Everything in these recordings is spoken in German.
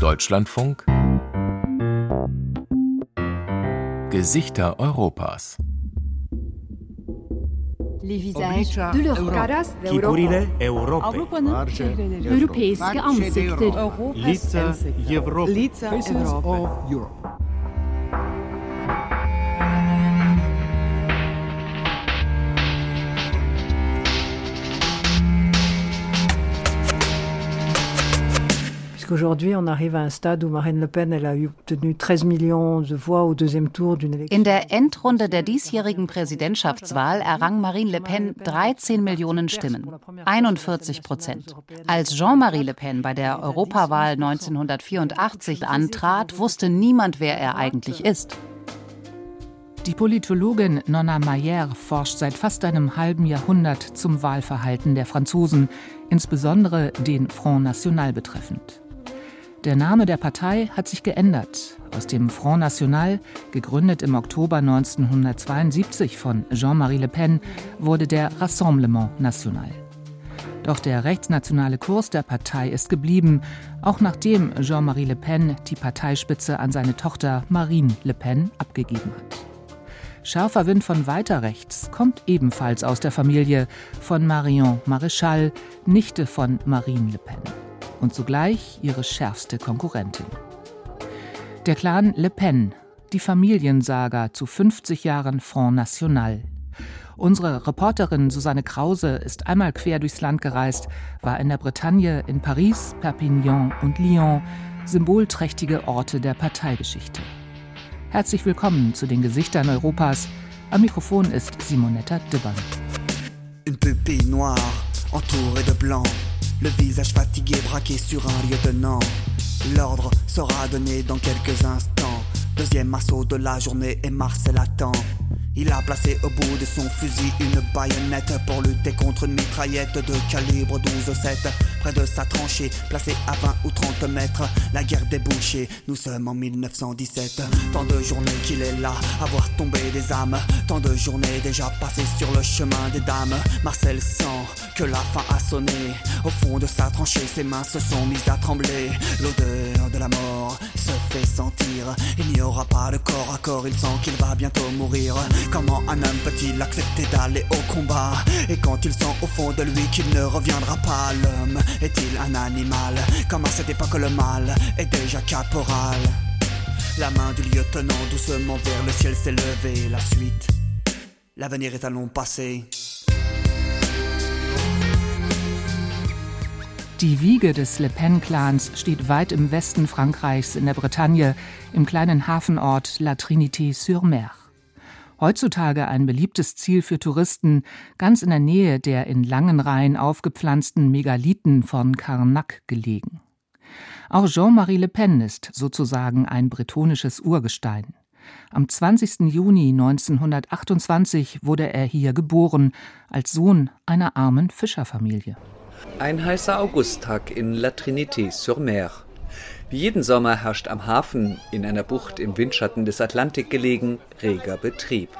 Deutschlandfunk. Gesichter Europas. Le visage de leurs caras Figurile Europei. Marge Europeiske Ansichter. Lica Europei. Puisqu'aujourd'hui, on arrive à un stade où Marine Le Pen elle a obtenu 13 millions de voix au deuxième tour d'une élection. In der Endrunde der diesjährigen Präsidentschaftswahl errang Marine Le Pen 13 Millionen Stimmen, 41 Prozent. Als Jean-Marie Le Pen bei der Europawahl 1984 antrat, wusste niemand, wer er eigentlich ist. Die Politologin Nonna Mayer forscht seit fast einem halben Jahrhundert zum Wahlverhalten der Franzosen, insbesondere den Front National betreffend. Der Name der Partei hat sich geändert. Aus dem Front National, gegründet im Oktober 1972 von Jean-Marie Le Pen, wurde der Rassemblement National. Doch der rechtsnationale Kurs der Partei ist geblieben, auch nachdem Jean-Marie Le Pen die Parteispitze an seine Tochter Marine Le Pen abgegeben hat. Scharfer Wind von weiter rechts kommt ebenfalls aus der Familie von Marion Maréchal, Nichte von Marine Le Pen und zugleich ihre schärfste Konkurrentin. Der Clan Le Pen, die Familiensaga zu 50 Jahren Front National. Unsere Reporterin Susanne Krause ist einmal quer durchs Land gereist, war in der Bretagne, in Paris, Perpignan und Lyon, symbolträchtige Orte der Parteigeschichte. Herzlich willkommen zu den Gesichtern Europas. Am Mikrofon ist Simonetta Dibbern. Une pupille noire, entourée de blanc. Le visage fatigué braqué sur un lieutenant. L'ordre sera donné dans quelques instants. Deuxième assaut de la journée et Marcel attend. Il a placé au bout de son fusil une baïonnette pour lutter contre une mitraillette de calibre 12-7. De sa tranchée, placée à 20 ou 30 mètres, la guerre débouchée. Nous sommes en 1917. Tant de journées qu'il est là, à voir tomber des âmes. Tant de journées déjà passées sur le chemin des dames. Marcel sent que la fin a sonné. Au fond de sa tranchée, ses mains se sont mises à trembler. L'odeur de la mort se fait sentir. Il n'y aura pas de corps à corps, il sent qu'il va bientôt mourir. Comment un homme peut-il accepter d'aller au combat? Et quand il sent au fond de lui qu'il ne reviendra pas, l'homme est-il un animal? Comme à cette époque le mal est déjà caporal? La main du lieutenant doucement vers le ciel s'est levée. La suite, l'avenir est un long passé. Die Wiege des Le Pen-Clans steht weit im Westen Frankreichs in der Bretagne, im kleinen Hafenort La Trinité-sur-Mer. Heutzutage ein beliebtes Ziel für Touristen, ganz in der Nähe der in langen Reihen aufgepflanzten Megalithen von Carnac gelegen. Auch Jean-Marie Le Pen ist sozusagen ein bretonisches Urgestein. Am 20. Juni 1928 wurde er hier geboren, als Sohn einer armen Fischerfamilie. Ein heißer Augusttag in La Trinité-sur-Mer. Wie jeden Sommer herrscht am Hafen, in einer Bucht im Windschatten des Atlantik gelegen, reger Betrieb.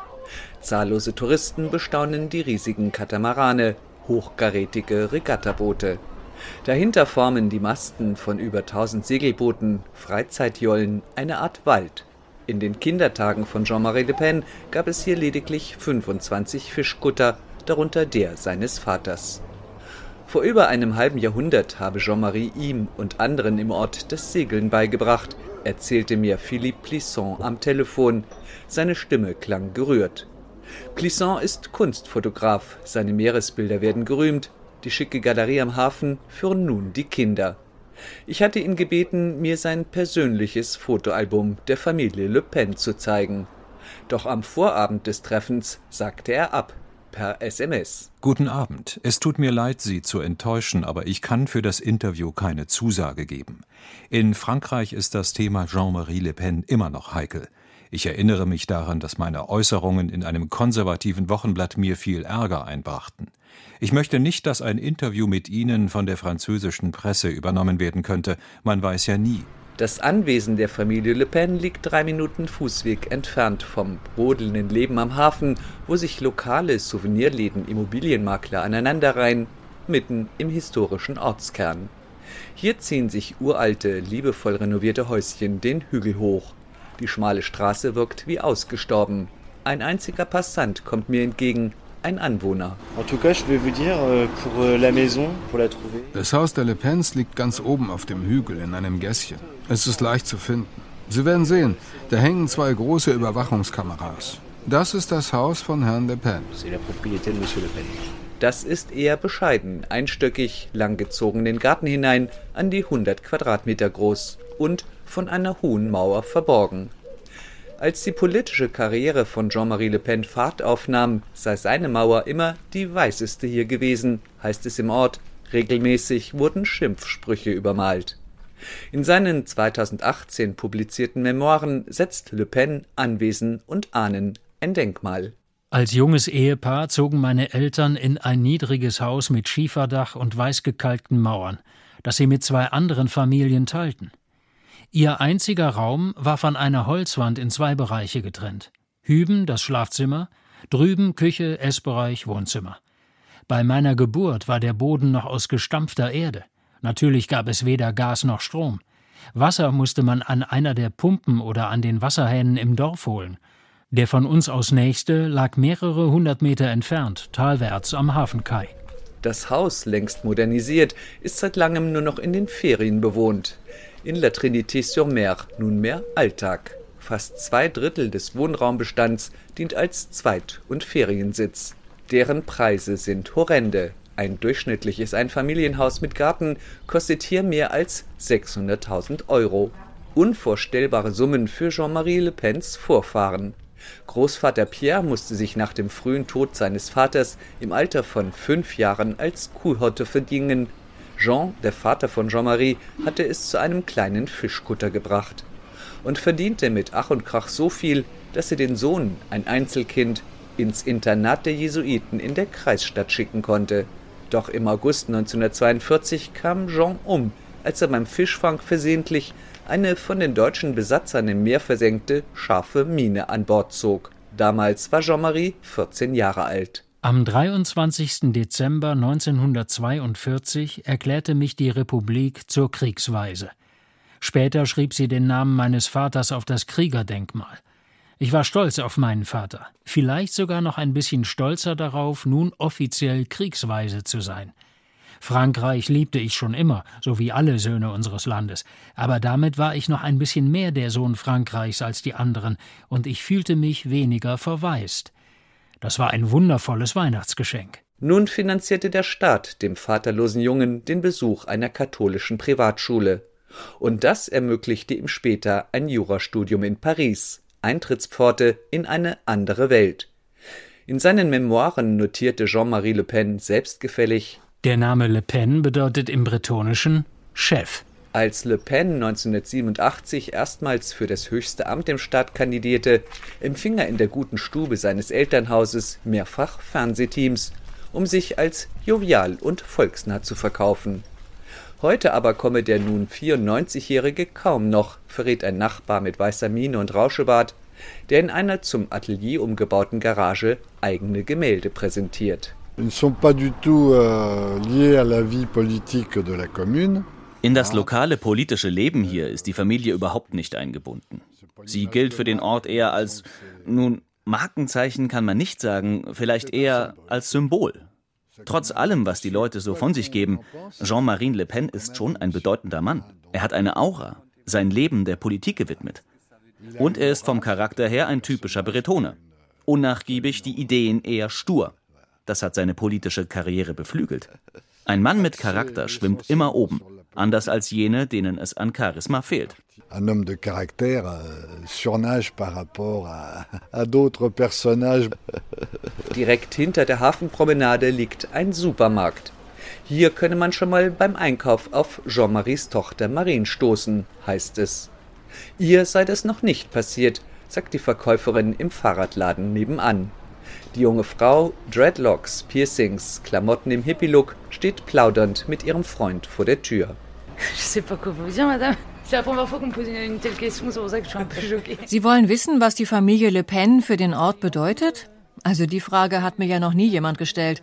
Zahllose Touristen bestaunen die riesigen Katamarane, hochkarätige Regattaboote. Dahinter formen die Masten von über 1000 Segelbooten, Freizeitjollen, eine Art Wald. In den Kindertagen von Jean-Marie Le Pen gab es hier lediglich 25 Fischkutter, darunter der seines Vaters. Vor über einem halben Jahrhundert habe Jean-Marie ihm und anderen im Ort das Segeln beigebracht, erzählte mir Philippe Plisson am Telefon. Seine Stimme klang gerührt. Plisson ist Kunstfotograf, seine Meeresbilder werden gerühmt, die schicke Galerie am Hafen führen nun die Kinder. Ich hatte ihn gebeten, mir sein persönliches Fotoalbum der Familie Le Pen zu zeigen. Doch am Vorabend des Treffens sagte er ab per SMS. Guten Abend. Es tut mir leid, Sie zu enttäuschen, aber ich kann für das Interview keine Zusage geben. In Frankreich ist das Thema Jean-Marie Le Pen immer noch heikel. Ich erinnere mich daran, dass meine Äußerungen in einem konservativen Wochenblatt mir viel Ärger einbrachten. Ich möchte nicht, dass ein Interview mit Ihnen von der französischen Presse übernommen werden könnte. Man weiß ja nie. Das Anwesen der Familie Le Pen liegt drei Minuten Fußweg entfernt vom brodelnden Leben am Hafen, wo sich lokale Souvenirläden, Immobilienmakler aneinanderreihen, mitten im historischen Ortskern. Hier ziehen sich uralte, liebevoll renovierte Häuschen den Hügel hoch. Die schmale Straße wirkt wie ausgestorben. Ein einziger Passant kommt mir entgegen, ein Anwohner. Euh, euh, das Haus der Le Pens liegt ganz oben auf dem Hügel in einem Gässchen. Es ist leicht zu finden. Sie werden sehen, da hängen zwei große Überwachungskameras. Das ist das Haus von Herrn Le Pen. Das ist eher bescheiden, einstöckig, langgezogen den Garten hinein, an die 100 Quadratmeter groß und von einer hohen Mauer verborgen. Als die politische Karriere von Jean-Marie Le Pen Fahrt aufnahm, sei seine Mauer immer die weißeste hier gewesen, heißt es im Ort. Regelmäßig wurden Schimpfsprüche übermalt. In seinen 2018 publizierten Memoiren setzt Le Pen Anwesen und Ahnen ein Denkmal. Als junges Ehepaar zogen meine Eltern in ein niedriges Haus mit Schieferdach und weißgekalkten Mauern, das sie mit zwei anderen Familien teilten. Ihr einziger Raum war von einer Holzwand in zwei Bereiche getrennt. Hüben das Schlafzimmer, drüben Küche, Essbereich, Wohnzimmer. Bei meiner Geburt war der Boden noch aus gestampfter Erde. Natürlich gab es weder Gas noch Strom. Wasser musste man an einer der Pumpen oder an den Wasserhähnen im Dorf holen. Der von uns aus nächste lag mehrere hundert Meter entfernt, talwärts am Hafenkai. Das Haus, längst modernisiert, ist seit langem nur noch in den Ferien bewohnt in La Trinité-sur-Mer nunmehr Alltag. Fast zwei Drittel des Wohnraumbestands dient als Zweit- und Feriensitz. Deren Preise sind horrende. Ein durchschnittliches Einfamilienhaus mit Garten kostet hier mehr als 600.000 Euro. Unvorstellbare Summen für Jean-Marie Le Pens Vorfahren. Großvater Pierre musste sich nach dem frühen Tod seines Vaters im Alter von fünf Jahren als Kuhhirte verdienen Jean, der Vater von Jean-Marie, hatte es zu einem kleinen Fischkutter gebracht und verdiente mit Ach und Krach so viel, dass er den Sohn, ein Einzelkind, ins Internat der Jesuiten in der Kreisstadt schicken konnte. Doch im August 1942 kam Jean um, als er beim Fischfang versehentlich eine von den deutschen Besatzern im Meer versenkte scharfe Mine an Bord zog. Damals war Jean-Marie 14 Jahre alt. Am 23. Dezember 1942 erklärte mich die Republik zur Kriegsweise. Später schrieb sie den Namen meines Vaters auf das Kriegerdenkmal. Ich war stolz auf meinen Vater, vielleicht sogar noch ein bisschen stolzer darauf, nun offiziell kriegsweise zu sein. Frankreich liebte ich schon immer, so wie alle Söhne unseres Landes, aber damit war ich noch ein bisschen mehr der Sohn Frankreichs als die anderen, und ich fühlte mich weniger verwaist. Das war ein wundervolles Weihnachtsgeschenk. Nun finanzierte der Staat dem vaterlosen Jungen den Besuch einer katholischen Privatschule. Und das ermöglichte ihm später ein Jurastudium in Paris, Eintrittspforte in eine andere Welt. In seinen Memoiren notierte Jean-Marie Le Pen selbstgefällig Der Name Le Pen bedeutet im Bretonischen Chef. Als Le Pen 1987 erstmals für das höchste Amt im Staat kandidierte, empfing er in der guten Stube seines Elternhauses mehrfach Fernsehteams, um sich als jovial und volksnah zu verkaufen. Heute aber komme der nun 94-Jährige kaum noch, verrät ein Nachbar mit weißer Miene und Rauschebart, der in einer zum Atelier umgebauten Garage eigene Gemälde präsentiert. Ils ne sont pas du tout euh, liés à la vie politique de la commune. In das lokale politische Leben hier ist die Familie überhaupt nicht eingebunden. Sie gilt für den Ort eher als, nun, Markenzeichen kann man nicht sagen, vielleicht eher als Symbol. Trotz allem, was die Leute so von sich geben, Jean-Marie Le Pen ist schon ein bedeutender Mann. Er hat eine Aura, sein Leben der Politik gewidmet. Und er ist vom Charakter her ein typischer Bretoner. Unnachgiebig, die Ideen eher stur. Das hat seine politische Karriere beflügelt. Ein Mann mit Charakter schwimmt immer oben anders als jene, denen es an Charisma fehlt. Un homme de caractère euh, surnage par rapport à, à d'autres personnages. Direkt hinter der Hafenpromenade liegt ein Supermarkt. Hier könne man schon mal beim Einkauf auf Jean-Maries Tochter Marine stoßen, heißt es. Ihr sei das noch nicht passiert, sagt die Verkäuferin im Fahrradladen nebenan. Die junge Frau, Dreadlocks, Piercings, Klamotten im Hippie-Look, steht plaudernd mit ihrem Freund vor der Tür. Sie wollen wissen, was die Familie Le Pen für den Ort bedeutet? Also die Frage hat mir ja noch nie jemand gestellt.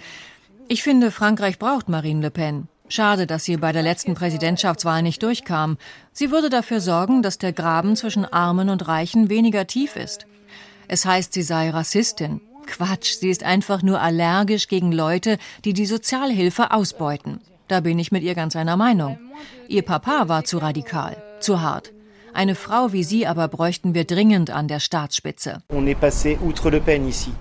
Ich finde, Frankreich braucht Marine Le Pen. Schade, dass sie bei der letzten Präsidentschaftswahl nicht durchkam. Sie würde dafür sorgen, dass der Graben zwischen Armen und Reichen weniger tief ist. Es heißt, sie sei Rassistin. Quatsch, sie ist einfach nur allergisch gegen Leute, die die Sozialhilfe ausbeuten. Da bin ich mit ihr ganz einer Meinung. Ihr Papa war zu radikal, zu hart. Eine Frau wie sie aber bräuchten wir dringend an der Staatsspitze.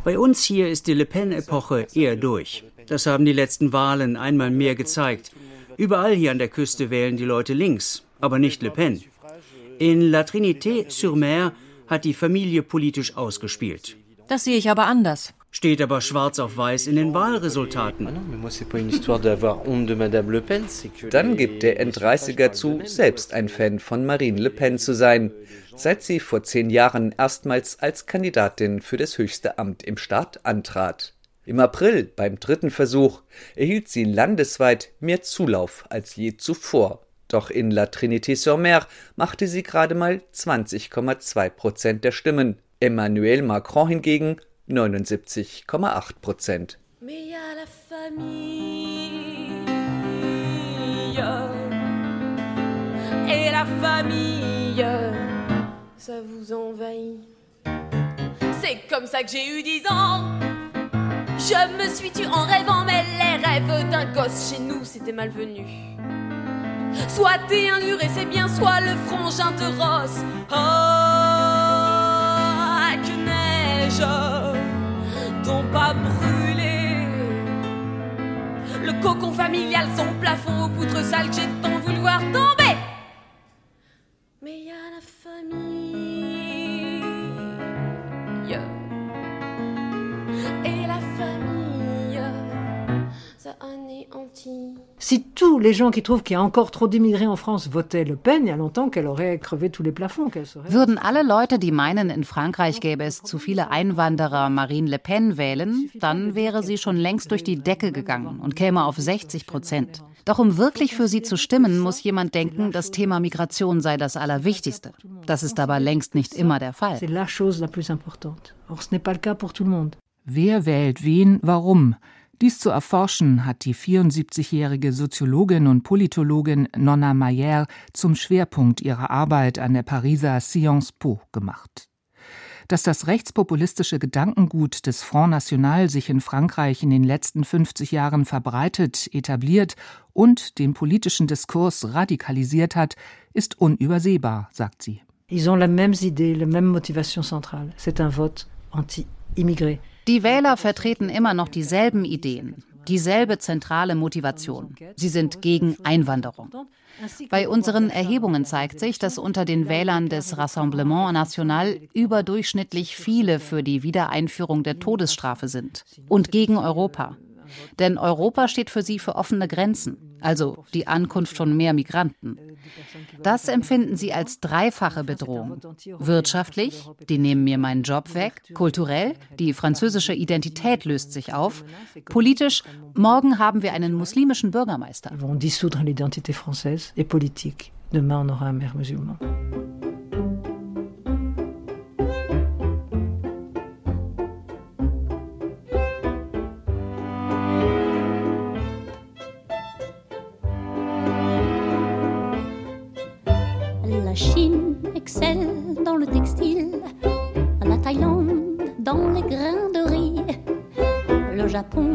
Bei uns hier ist die Le Pen-Epoche eher durch. Das haben die letzten Wahlen einmal mehr gezeigt. Überall hier an der Küste wählen die Leute links, aber nicht Le Pen. In La Trinité-sur-Mer hat die Familie politisch ausgespielt. Das sehe ich aber anders. Steht aber schwarz auf weiß in den Wahlresultaten. Dann gibt der N30er zu, selbst ein Fan von Marine Le Pen zu sein, seit sie vor zehn Jahren erstmals als Kandidatin für das höchste Amt im Staat antrat. Im April, beim dritten Versuch, erhielt sie landesweit mehr Zulauf als je zuvor. Doch in La Trinité-sur-Mer machte sie gerade mal 20,2 Prozent der Stimmen. Emmanuel Macron hingegen 79,8 Prozent. Mais a la famille et la famille, ça vous envahit. C'est comme ça que j'ai eu 10 ans. Je me suis tue en rêvant, mais les rêves d'un gosse chez nous, c'était malvenu. Soit t'es un et c'est bien, soit le frangin de Ross. Oh, neige t'ont pas brûlé. Le cocon familial, son plafond aux poutres sales j'ai tant voulu tomber. Mais y a la famille. Et la famille, ça anéantit. Si tous les gens qui trouvent qu'il y a encore trop d'immigrés en France votaient Le Pen, il y a longtemps qu'elle aurait crevé tous les plafonds. Würden alle Leute, die meinen, in Frankreich gäbe es zu viele Einwanderer, Marine Le Pen wählen, dann wäre sie schon längst durch die Decke gegangen und käme auf 60 Prozent. Doch um wirklich für sie zu stimmen, muss jemand denken, das Thema Migration sei das Allerwichtigste. Das ist aber längst nicht immer der Fall. Wer wählt wen, warum? Dies zu erforschen hat die 74-jährige Soziologin und Politologin Nonna Mayer zum Schwerpunkt ihrer Arbeit an der Pariser Sciences Po gemacht. Dass das rechtspopulistische Gedankengut des Front National sich in Frankreich in den letzten 50 Jahren verbreitet, etabliert und den politischen Diskurs radikalisiert hat, ist unübersehbar, sagt sie. Ils ont la même idée, la même motivation centrale. C'est un vote anti-immigré. Die Wähler vertreten immer noch dieselben Ideen, dieselbe zentrale Motivation. Sie sind gegen Einwanderung. Bei unseren Erhebungen zeigt sich, dass unter den Wählern des Rassemblement National überdurchschnittlich viele für die Wiedereinführung der Todesstrafe sind und gegen Europa. Denn Europa steht für sie für offene Grenzen, also die Ankunft von mehr Migranten. Das empfinden sie als dreifache Bedrohung. Wirtschaftlich, die nehmen mir meinen Job weg. Kulturell, die französische Identität löst sich auf. Politisch, morgen haben wir einen muslimischen Bürgermeister. Demain, on aura un maire musulman. Dans le textile, la Thaïlande dans les grains de riz, le Japon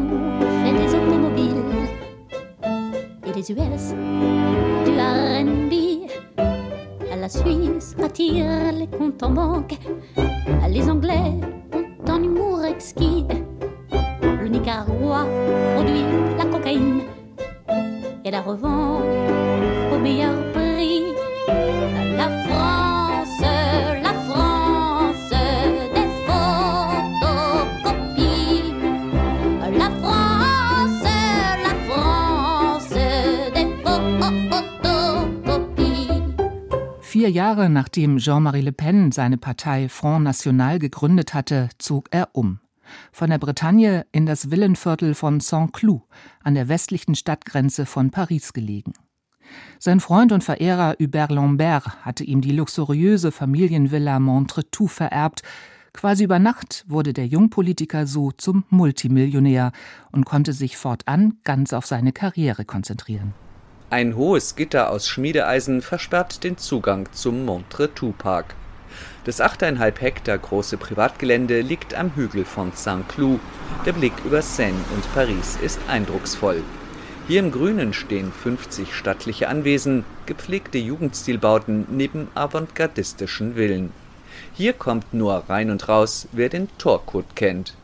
fait des automobiles et les US du RB. La Suisse attire les comptes en banque, les Anglais nachdem Jean-Marie Le Pen seine Partei Front National gegründet hatte, zog er um. Von der Bretagne in das Villenviertel von Saint-Cloud an der westlichen Stadtgrenze von Paris gelegen. Sein Freund und Verehrer Hubert Lambert hatte ihm die luxuriöse Familienvilla Montretout vererbt, Quasi über Nacht wurde der Jungpolitiker so zum Multimillionär und konnte sich fortan ganz auf seine Karriere konzentrieren. Ein hohes Gitter aus Schmiedeeisen versperrt den Zugang zum Montretout-Park. Das 8,5 Hektar große Privatgelände liegt am Hügel von Saint-Cloud. Der Blick über Seine und Paris ist eindrucksvoll. Hier im Grünen stehen 50 stattliche Anwesen, gepflegte Jugendstilbauten neben avantgardistischen Villen. Hier kommt nur rein und raus, wer den Torkot kennt.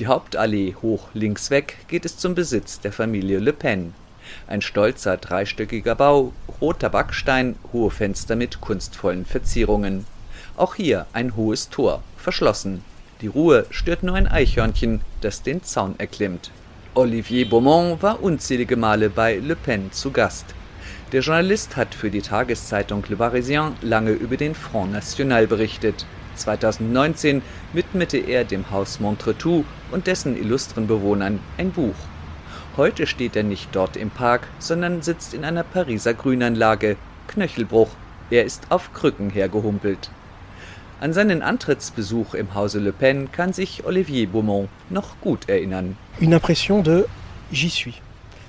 Die Hauptallee hoch links weg geht es zum Besitz der Familie Le Pen. Ein stolzer dreistöckiger Bau, roter Backstein, hohe Fenster mit kunstvollen Verzierungen. Auch hier ein hohes Tor, verschlossen. Die Ruhe stört nur ein Eichhörnchen, das den Zaun erklimmt. Olivier Beaumont war unzählige Male bei Le Pen zu Gast. Der Journalist hat für die Tageszeitung Le Parisien lange über den Front National berichtet. 2019 widmete er dem Haus Montretout und dessen illustren Bewohnern ein Buch. Heute steht er nicht dort im Park, sondern sitzt in einer Pariser Grünanlage. Knöchelbruch. Er ist auf Krücken hergehumpelt. An seinen Antrittsbesuch im Hause Le Pen kann sich Olivier Beaumont noch gut erinnern. Une impression de j'y suis.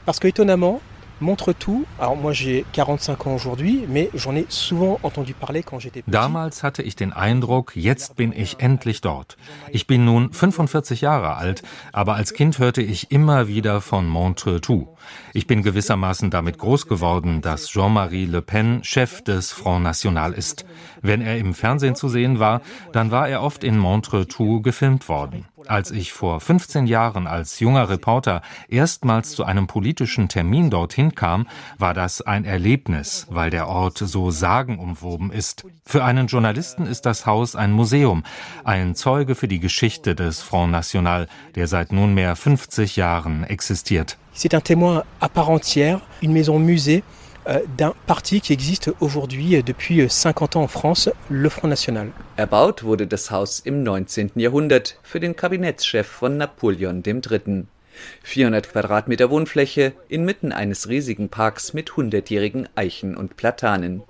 Parce que étonnamment, Montretout, alors moi j'ai 45 ans aujourd'hui, mais j'en ai souvent entendu parler quand j'étais. Damals hatte ich den Eindruck, jetzt bin ich endlich dort. Ich bin nun 45 Jahre alt, aber als Kind hörte ich immer wieder von Montretout. Ich bin gewissermaßen damit groß geworden, dass Jean-Marie Le Pen Chef des Front National ist. Wenn er im Fernsehen zu sehen war, dann war er oft in Montretout gefilmt worden. Als ich vor 15 Jahren als junger Reporter erstmals zu einem politischen Termin dorthin kam, war das ein Erlebnis, weil der Ort so sagenumwoben ist. Für einen Journalisten ist das Haus ein Museum, ein Zeuge für die Geschichte des Front National, der seit nunmehr 50 Jahren existiert. C'est un témoin à part entière, une maison musée d'un parti qui existe aujourd'hui depuis 50 ans en France, le Front National. Erbaut wurde das Haus im 19. Jahrhundert für den Kabinettschef von Napoleon III. 400 Quadratmeter Wohnfläche inmitten eines riesigen Parks mit hundertjährigen Eichen und Platanen.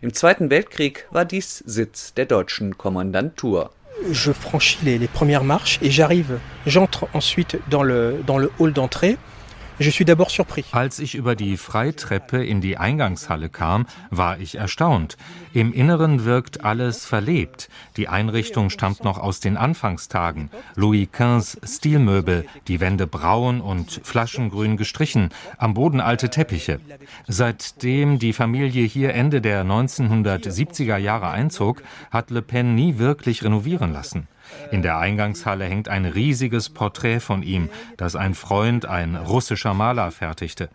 Im Zweiten Weltkrieg war dies Sitz der deutschen Kommandantur. Je franchis les, les premières marches et j'arrive, j'entre ensuite dans le, dans le hall d'entrée. Als ich über die Freitreppe in die Eingangshalle kam, war ich erstaunt. Im Inneren wirkt alles verlebt. Die Einrichtung stammt noch aus den Anfangstagen. Louis XV Stilmöbel, die Wände braun und flaschengrün gestrichen, am Boden alte Teppiche. Seitdem die Familie hier Ende der 1970er Jahre einzog, hat Le Pen nie wirklich renovieren lassen. In der Eingangshalle hängt ein riesiges Porträt von ihm, das ein Freund, ein russischer Maler, fertigte.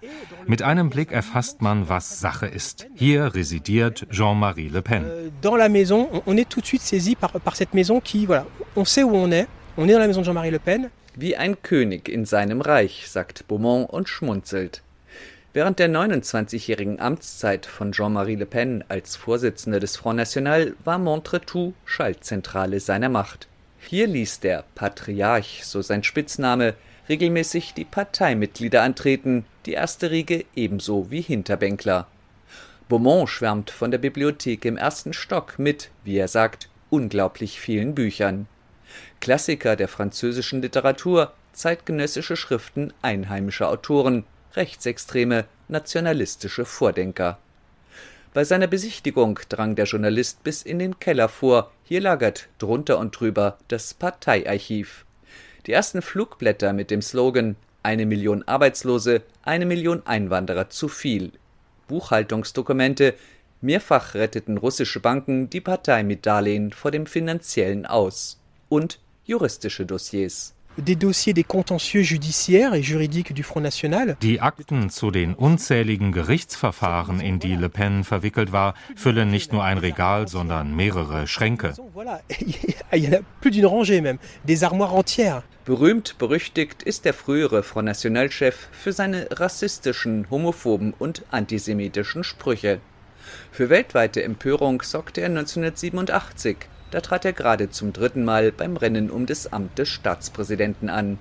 Mit einem Blick erfasst man, was Sache ist. Hier residiert Jean-Marie Le Pen. Euh, dans la maison, on est tout de suite saisi par, par cette maison qui, voilà, on sait où on est. On est dans la maison de Jean-Marie Le Pen. Wie ein König in seinem Reich, sagt Beaumont und schmunzelt. Während der 29-jährigen Amtszeit von Jean-Marie Le Pen als Vorsitzender des Front National war Montretout Schaltzentrale seiner Macht. Hier ließ der Patriarch, so sein Spitzname, regelmäßig die Parteimitglieder antreten, die erste Riege ebenso wie Hinterbänkler. Beaumont schwärmt von der Bibliothek im ersten Stock mit, wie er sagt, unglaublich vielen Büchern. Klassiker der französischen Literatur, zeitgenössische Schriften einheimischer Autoren, rechtsextreme, nationalistische Vordenker. Bei seiner Besichtigung drang der Journalist bis in den Keller vor. Hier lagert drunter und drüber das Parteiarchiv. Die ersten Flugblätter mit dem Slogan Eine Million Arbeitslose, eine Million Einwanderer zu viel. Buchhaltungsdokumente, mehrfach retteten russische Banken die Partei mit Darlehen vor dem finanziellen Aus. Und juristische Dossiers des dossiers des contentieux judiciaires et juridiques du Front National. Die Akten zu den unzähligen Gerichtsverfahren, in die Le Pen verwickelt war, füllen nicht nur ein Regal, sondern mehrere Schränke. Berühmt berüchtigt ist der frühere Front National-Chef für seine rassistischen, homophoben und antisemitischen Sprüche. Für weltweite Empörung sorgte er 1987 da trat er gerade zum dritten Mal beim Rennen um das Amt des Staatspräsidenten an.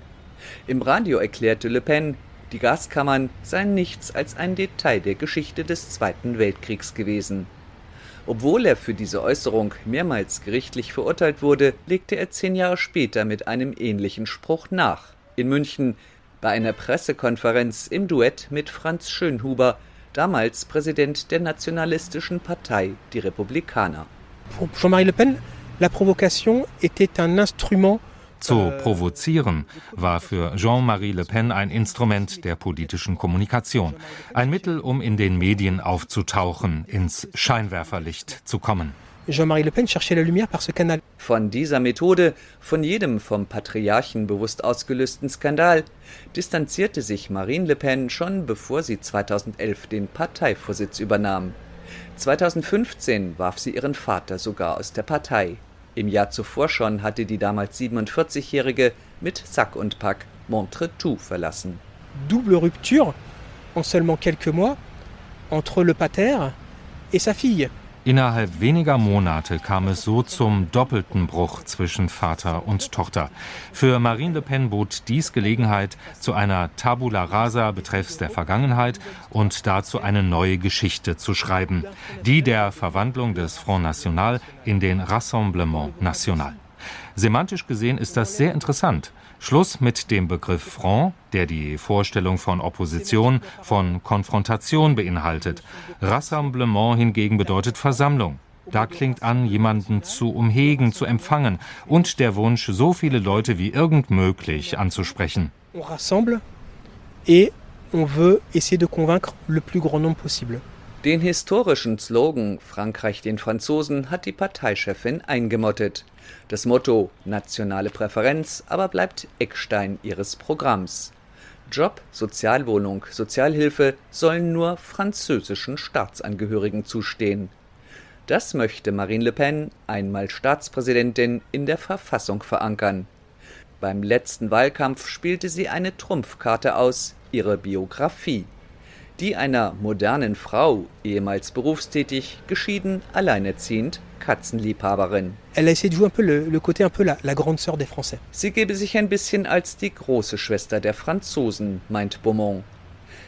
Im Radio erklärte Le Pen, die Gaskammern seien nichts als ein Detail der Geschichte des Zweiten Weltkriegs gewesen. Obwohl er für diese Äußerung mehrmals gerichtlich verurteilt wurde, legte er zehn Jahre später mit einem ähnlichen Spruch nach. In München bei einer Pressekonferenz im Duett mit Franz Schönhuber, damals Präsident der nationalistischen Partei, die Republikaner. Jean-Marie Le Pen, la provocation était un instrument zu provozieren war für Jean-Marie Le Pen ein Instrument der politischen Kommunikation, ein Mittel, um in den Medien aufzutauchen, ins Scheinwerferlicht zu kommen. Jean-Marie Le Pen cherchait la lumière par ce canal. Von dieser Methode, von jedem vom Patriarchen bewusst ausgelösten Skandal, distanzierte sich Marine Le Pen schon bevor sie 2011 den Parteivorsitz übernahm. 2015 warf sie ihren Vater sogar aus der Partei. Im Jahr zuvor schon hatte die damals 47-Jährige mit Sack und Pack Montretout verlassen. Double rupture en seulement quelques mois entre le pater et sa fille. Innerhalb weniger Monate kam es so zum doppelten Bruch zwischen Vater und Tochter. Für Marine Le Pen bot dies Gelegenheit zu einer Tabula rasa betreffs der Vergangenheit und dazu eine neue Geschichte zu schreiben, die der Verwandlung des Front National in den Rassemblement National. Semantisch gesehen ist das sehr interessant. Schluss mit dem Begriff Front, der die Vorstellung von Opposition, von Konfrontation beinhaltet. Rassemblement hingegen bedeutet Versammlung. Da klingt an, jemanden zu umhegen, zu empfangen und der Wunsch, so viele Leute wie irgend möglich anzusprechen. On rassemble et on veut essayer de convaincre le plus grand nombre possible. Den historischen Slogan Frankreich den Franzosen hat die Parteichefin eingemottet. Das Motto nationale Präferenz aber bleibt Eckstein ihres Programms. Job, Sozialwohnung, Sozialhilfe sollen nur französischen Staatsangehörigen zustehen. Das möchte Marine Le Pen, einmal Staatspräsidentin, in der Verfassung verankern. Beim letzten Wahlkampf spielte sie eine Trumpfkarte aus, ihre Biografie die einer modernen Frau, ehemals berufstätig, geschieden, alleinerziehend, Katzenliebhaberin. Elle a essayé de jouer un peu le, le côté un peu la, la grande sœur des Français. Sie gebe sich ein bisschen als die große Schwester der Franzosen, meint Beaumont.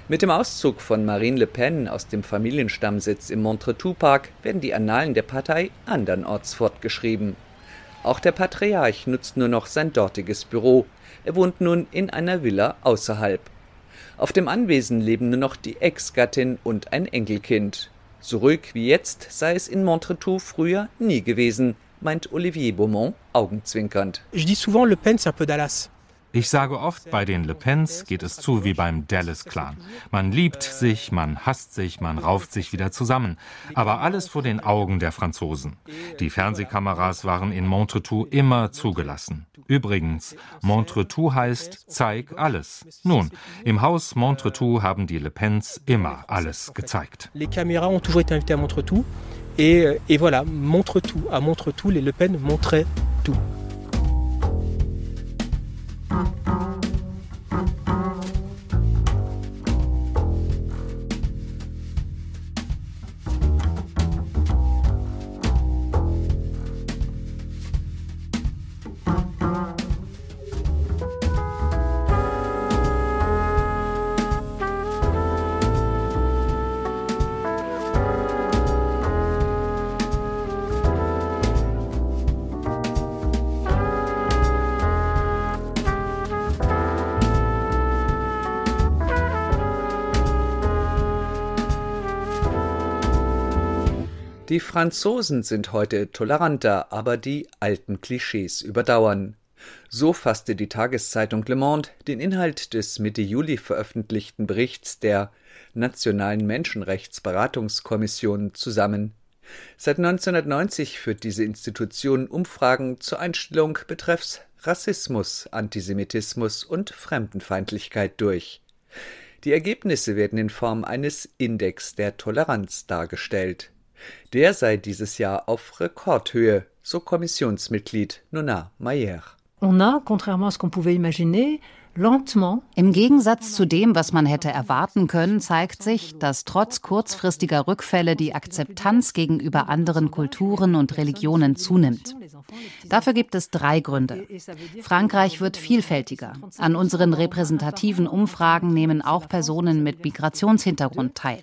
Mit dem Auszug von Marine Le Pen aus dem Familienstammsitz im Montretout-Park werden die Annalen der Partei andernorts fortgeschrieben. Auch der Patriarch nutzt nur noch sein dortiges Büro. Er wohnt nun in einer Villa außerhalb. Auf dem Anwesen leben nur noch die Ex-Gattin und ein Enkelkind. So ruhig wie jetzt sei es in Montretout früher nie gewesen, meint Olivier Beaumont augenzwinkernd. Je dis souvent Le Pen c'est un peu Dallas. Ich sage oft, bei den Le Pens geht es zu wie beim Dallas-Clan. Man liebt sich, man hasst sich, man rauft sich wieder zusammen. Aber alles vor den Augen der Franzosen. Die Fernsehkameras waren in Montretout immer zugelassen. Übrigens, Montretout heißt Zeig alles. Nun, im Haus Montretout haben die Le Pens immer alles gezeigt. Les caméras ont toujours été invitées à Montretout. Et, voilà, Montretout. À Montretout, les Le Pen montraient tout. Die Franzosen sind heute toleranter, aber die alten Klischees überdauern. So fasste die Tageszeitung Le Monde den Inhalt des Mitte Juli veröffentlichten Berichts der Nationalen Menschenrechtsberatungskommission zusammen. Seit 1990 führt diese Institution Umfragen zur Einstellung betreffs Rassismus, Antisemitismus und Fremdenfeindlichkeit durch. Die Ergebnisse werden in Form eines Index der Toleranz dargestellt. Der sei dieses Jahr auf Rekordhöhe, so Kommissionsmitglied Nona Mayer. On a, contrairement à ce qu'on pouvait imaginer, lentement Im Gegensatz zu dem, was man hätte erwarten können, zeigt sich, dass trotz kurzfristiger Rückfälle die Akzeptanz gegenüber anderen Kulturen und Religionen zunimmt. Dafür gibt es drei Gründe. Frankreich wird vielfältiger. An unseren repräsentativen Umfragen nehmen auch Personen mit Migrationshintergrund teil.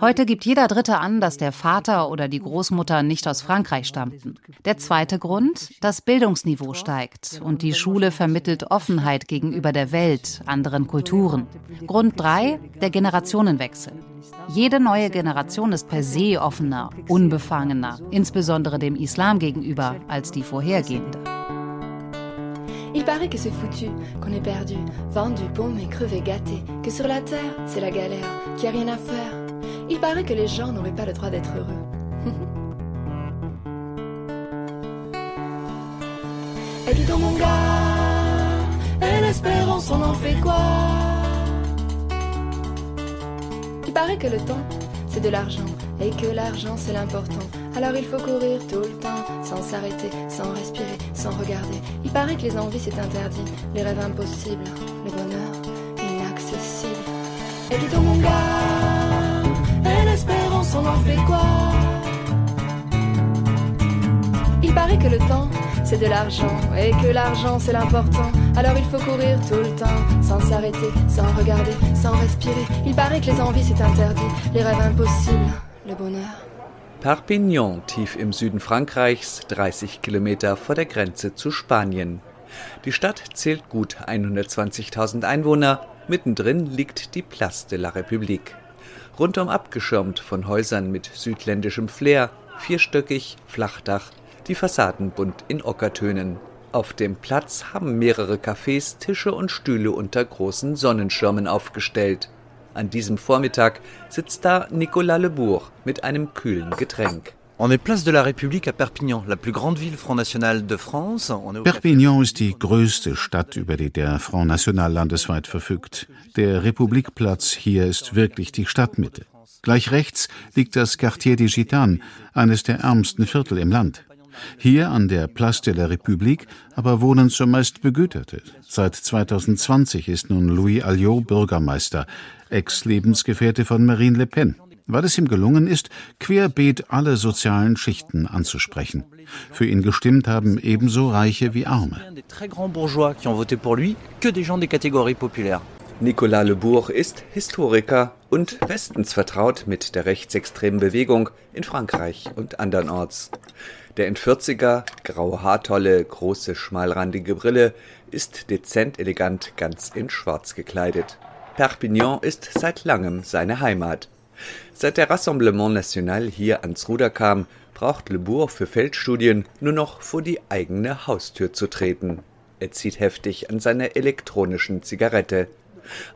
Heute gibt jeder Dritte an, dass der Vater oder die Großmutter nicht aus Frankreich stammten. Der zweite Grund, das Bildungsniveau steigt und die Schule vermittelt Offenheit gegenüber der Welt, anderen Kulturen. Grund drei, der Generationenwechsel. Jede neue Generation ist per se offener, unbefangener, insbesondere dem Islam gegenüber, als die vorhergehende. Il paraît que c'est foutu, qu'on est perdu, vendu, paumé, crevé, gâté, que sur la terre, c'est la galère, qu'il n'y a rien à faire. Il paraît que les gens n'auraient pas le droit d'être heureux. Et dis donc mon gars, et l'espérance on en fait quoi? Il paraît que le temps, c'est de l'argent, et que l'argent c'est l'important. Alors il faut courir tout le temps, sans s'arrêter, sans respirer, sans regarder. Il paraît que les envies c'est interdit, les rêves impossibles, le bonheur inaccessible. Et dis donc mon gars, Paraît que le temps c'est de l'argent, et que l'argent c'est l'important. Alors il faut courir tout le temps, sans s'arrêter, sans regarder, sans respirer. Il paraît que les envies c'est interdit, les rêves impossibles, le bonheur. Perpignan, tief im Süden Frankreichs, 30 Kilometer vor der Grenze zu Spanien. Die Stadt zählt gut 120.000 Einwohner. Mittendrin liegt die Place de la République. Rundum abgeschirmt von Häusern mit südländischem Flair, vierstöckig, Flachdach, die Fassaden bunt in Ockertönen. Auf dem Platz haben mehrere Cafés Tische und Stühle unter großen Sonnenschirmen aufgestellt. An diesem Vormittag sitzt da Nicolas Lebourg mit einem kühlen Getränk. On est place de la République à Perpignan, la plus grande ville Front National de France. Perpignan ist die größte Stadt, über die der Front National landesweit verfügt. Der Republikplatz hier ist wirklich die Stadtmitte. Gleich rechts liegt das Quartier des Gitanes, eines der ärmsten Viertel im Land. Hier an der Place de la République aber wohnen zumeist Begüterte. Seit 2020 ist nun Louis Alliot Bürgermeister, Ex-Lebensgefährte von Marine Le Pen, weil es ihm gelungen ist, querbeet alle sozialen Schichten anzusprechen. Für ihn gestimmt haben ebenso Reiche wie Arme. Nicolas Lebourg ist Historiker und bestens vertraut mit der rechtsextremen Bewegung in Frankreich und andernorts. Der End-40er, graue Haartolle, große schmalrandige Brille, ist dezent elegant ganz in schwarz gekleidet. Perpignan ist seit langem seine Heimat. Seit der Rassemblement National hier ans Ruder kam, braucht Le Bourg für Feldstudien nur noch vor die eigene Haustür zu treten. Er zieht heftig an seiner elektronischen Zigarette.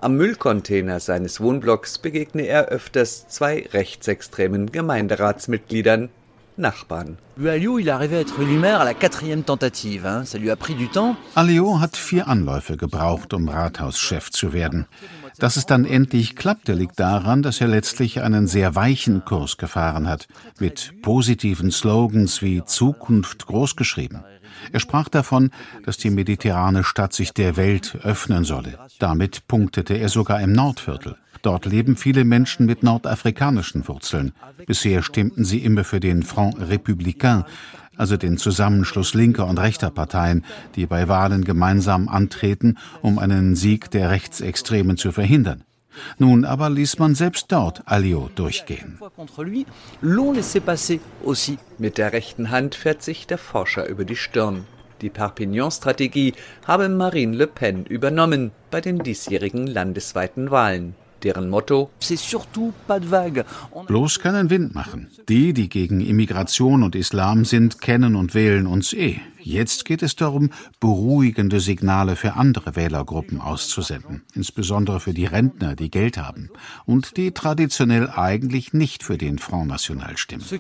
Am Müllcontainer seines Wohnblocks begegne er öfters zwei rechtsextremen Gemeinderatsmitgliedern, Nachbarn. Alliot hat vier Anläufe gebraucht, um Rathauschef zu werden. Dass es dann endlich klappte, liegt daran, dass er letztlich einen sehr weichen Kurs gefahren hat, mit positiven Slogans wie Zukunft großgeschrieben. Er sprach davon, dass die mediterrane Stadt sich der Welt öffnen solle. Damit punktete er sogar im Nordviertel. Dort leben viele Menschen mit nordafrikanischen Wurzeln. Bisher stimmten sie immer für den Front Républicain, also den Zusammenschluss linker und rechter Parteien, die bei Wahlen gemeinsam antreten, um einen Sieg der Rechtsextremen zu verhindern. Nun aber ließ man selbst dort Alliot durchgehen. Mit der rechten Hand fährt sich der Forscher über die Stirn. Die Perpignan-Strategie habe Marine Le Pen übernommen bei den diesjährigen landesweiten Wahlen. Deren Motto Bloß keinen Wind machen. Die, die gegen Immigration und Islam sind, kennen und wählen uns eh. Jetzt geht es darum, beruhigende Signale für andere Wählergruppen auszusenden, insbesondere für die Rentner, die Geld haben und die traditionell eigentlich nicht für den Front National stimmen. Ne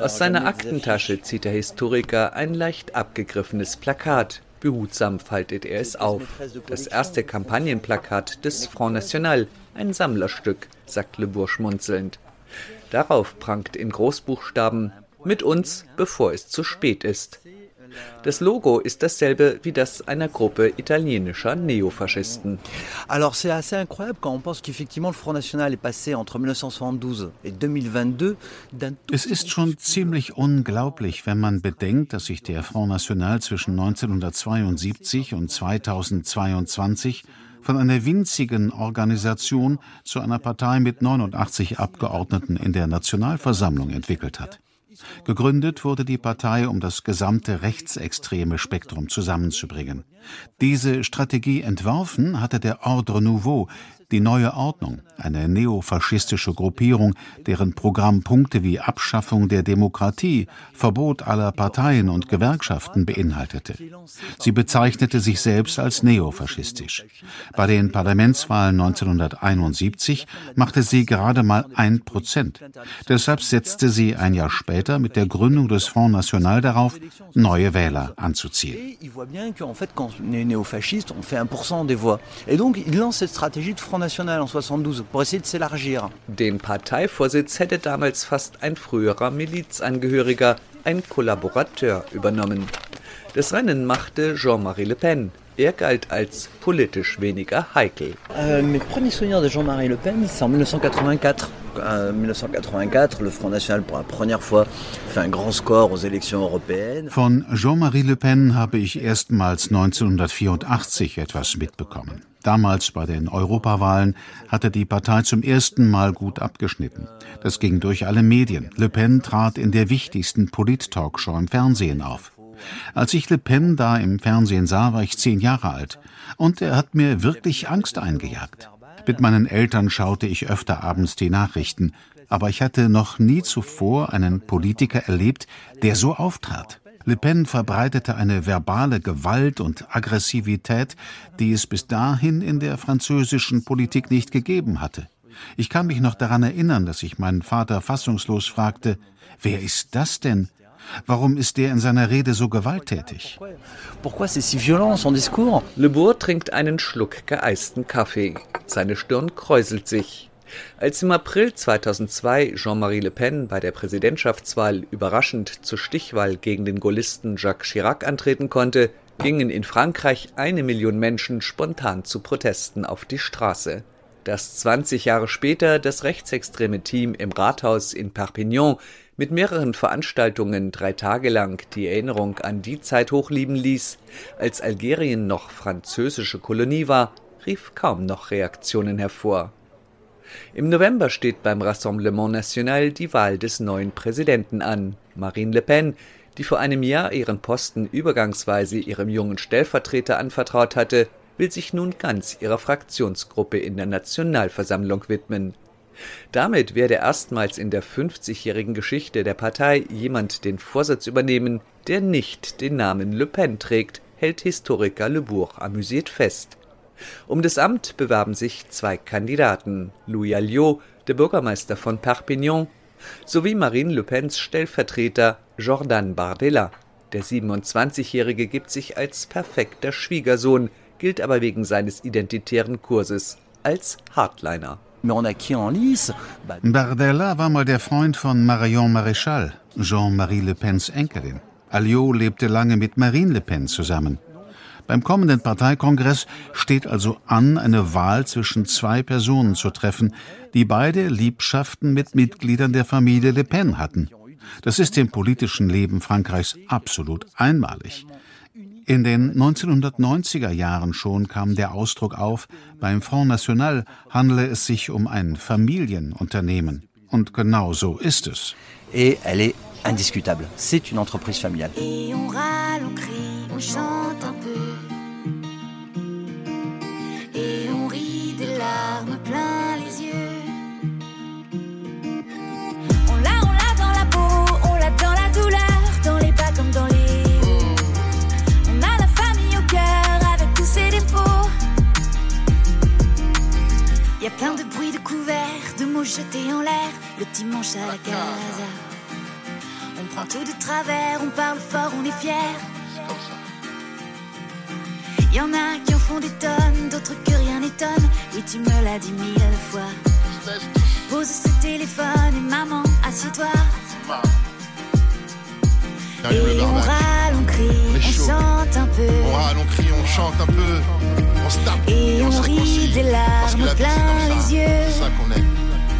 Aus seiner Aktentasche zieht der Historiker ein leicht abgegriffenes Plakat Behutsam faltet er es auf. Das erste Kampagnenplakat des Front National, ein Sammlerstück, sagt Le Bourg schmunzelnd. Darauf prangt in Großbuchstaben mit uns, bevor es zu spät ist. Das Logo ist dasselbe wie das einer Gruppe italienischer Neofaschisten. Alors c'est assez incroyable quand on pense qu'effectivement le Front National est passé entre 1972 et 2022 Es ist schon ziemlich unglaublich, wenn man bedenkt, dass sich der Front National zwischen 1972 und 2022 von einer winzigen Organisation zu einer Partei mit 89 Abgeordneten in der Nationalversammlung entwickelt hat. Gegründet wurde die Partei, um das gesamte rechtsextreme Spektrum zusammenzubringen. Diese Strategie entworfen hatte der Ordre Nouveau, die neue Ordnung, eine neofaschistische Gruppierung, deren Programm Punkte wie Abschaffung der Demokratie, Verbot aller Parteien und Gewerkschaften beinhaltete. Sie bezeichnete sich selbst als neofaschistisch. Bei den Parlamentswahlen 1971 machte sie gerade mal ein Prozent. Deshalb setzte sie ein Jahr später mit der Gründung des Front National darauf, neue Wähler anzuziehen. Front National en 72 pour essayer de s'élargir. Den Parteivorsitz hätte damals fast ein früherer Milizangehöriger, ein Kollaborateur, übernommen. Das Rennen machte Jean-Marie Le Pen. Er galt als politisch weniger heikel. Euh, mes premiers souvenirs de Jean-Marie Le Pen, c'est en 1984. En 1984, le Front National pour la première fois fait un grand score aux élections européennes. Von Jean-Marie Le Pen habe ich erstmals 1984 etwas mitbekommen. Damals bei den Europawahlen hatte die Partei zum ersten Mal gut abgeschnitten. Das ging durch alle Medien. Le Pen trat in der wichtigsten Polit-Talkshow im Fernsehen auf. Als ich Le Pen da im Fernsehen sah, war ich zehn Jahre alt. Und er hat mir wirklich Angst eingejagt. Mit meinen Eltern schaute ich öfter abends die Nachrichten. Aber ich hatte noch nie zuvor einen Politiker erlebt, der so auftrat. Le Pen verbreitete eine verbale Gewalt und Aggressivität, die es bis dahin in der französischen Politik nicht gegeben hatte. Ich kann mich noch daran erinnern, dass ich meinen Vater fassungslos fragte, wer ist das denn? Warum ist der in seiner Rede so gewalttätig? Le Bourg trinkt einen Schluck geeisten Kaffee. Seine Stirn kräuselt sich. Als im April 2002 Jean-Marie Le Pen bei der Präsidentschaftswahl überraschend zur Stichwahl gegen den Gaullisten Jacques Chirac antreten konnte, gingen in Frankreich eine Million Menschen spontan zu Protesten auf die Straße. Dass 20 Jahre später das rechtsextreme Team im Rathaus in Perpignan mit mehreren Veranstaltungen drei Tage lang die Erinnerung an die Zeit hochlieben ließ, als Algerien noch französische Kolonie war, rief kaum noch Reaktionen hervor. Im November steht beim Rassemblement National die Wahl des neuen Präsidenten an. Marine Le Pen, die vor einem Jahr ihren Posten übergangsweise ihrem jungen Stellvertreter anvertraut hatte, will sich nun ganz ihrer Fraktionsgruppe in der Nationalversammlung widmen. Damit werde erstmals in der 50-jährigen Geschichte der Partei jemand den Vorsitz übernehmen, der nicht den Namen Le Pen trägt, hält Historiker Le Bourg amüsiert fest. Um das Amt bewerben sich zwei Kandidaten, Louis Alliot, der Bürgermeister von Perpignan, sowie Marine Le Pens Stellvertreter Jordan Bardella. Der 27-Jährige gibt sich als perfekter Schwiegersohn, gilt aber wegen seines identitären Kurses als Hardliner. Bardella war mal der Freund von Marion Maréchal, Jean-Marie Le Pens Enkelin. Alliot lebte lange mit Marine Le Pen zusammen. Beim kommenden Parteikongress steht also an, eine Wahl zwischen zwei Personen zu treffen, die beide Liebschaften mit Mitgliedern der Familie Le Pen hatten. Das ist im politischen Leben Frankreichs absolut einmalig. In den 1990er Jahren schon kam der Ausdruck auf, beim Front National handele es sich um ein Familienunternehmen. Und genau so ist es. Et elle est indiscutable. C'est une entreprise familiale. Et on râle, on crie, on chante un peu. larmes plein les yeux. On l'a, on l'a dans la peau, on l'a dans la douleur, dans les bas comme dans les hauts. On a la famille au cœur avec tous ses défauts. Y a plein de bruits de couverts, de mots jetés en l'air, le dimanche à la casa. On prend tout de travers, on parle fort, on est fier. Y en a qui en font des tonnes, d'autres que rien n'étonne. Oui, tu me l'as dit mille fois. Pose ce téléphone et maman, assieds-toi. Et on râle, on crie, on, chante un peu. On râle, on crie, on chante un peu. On se tape. Et on, rit des larmes plein les yeux. C'est ça qu'on aime.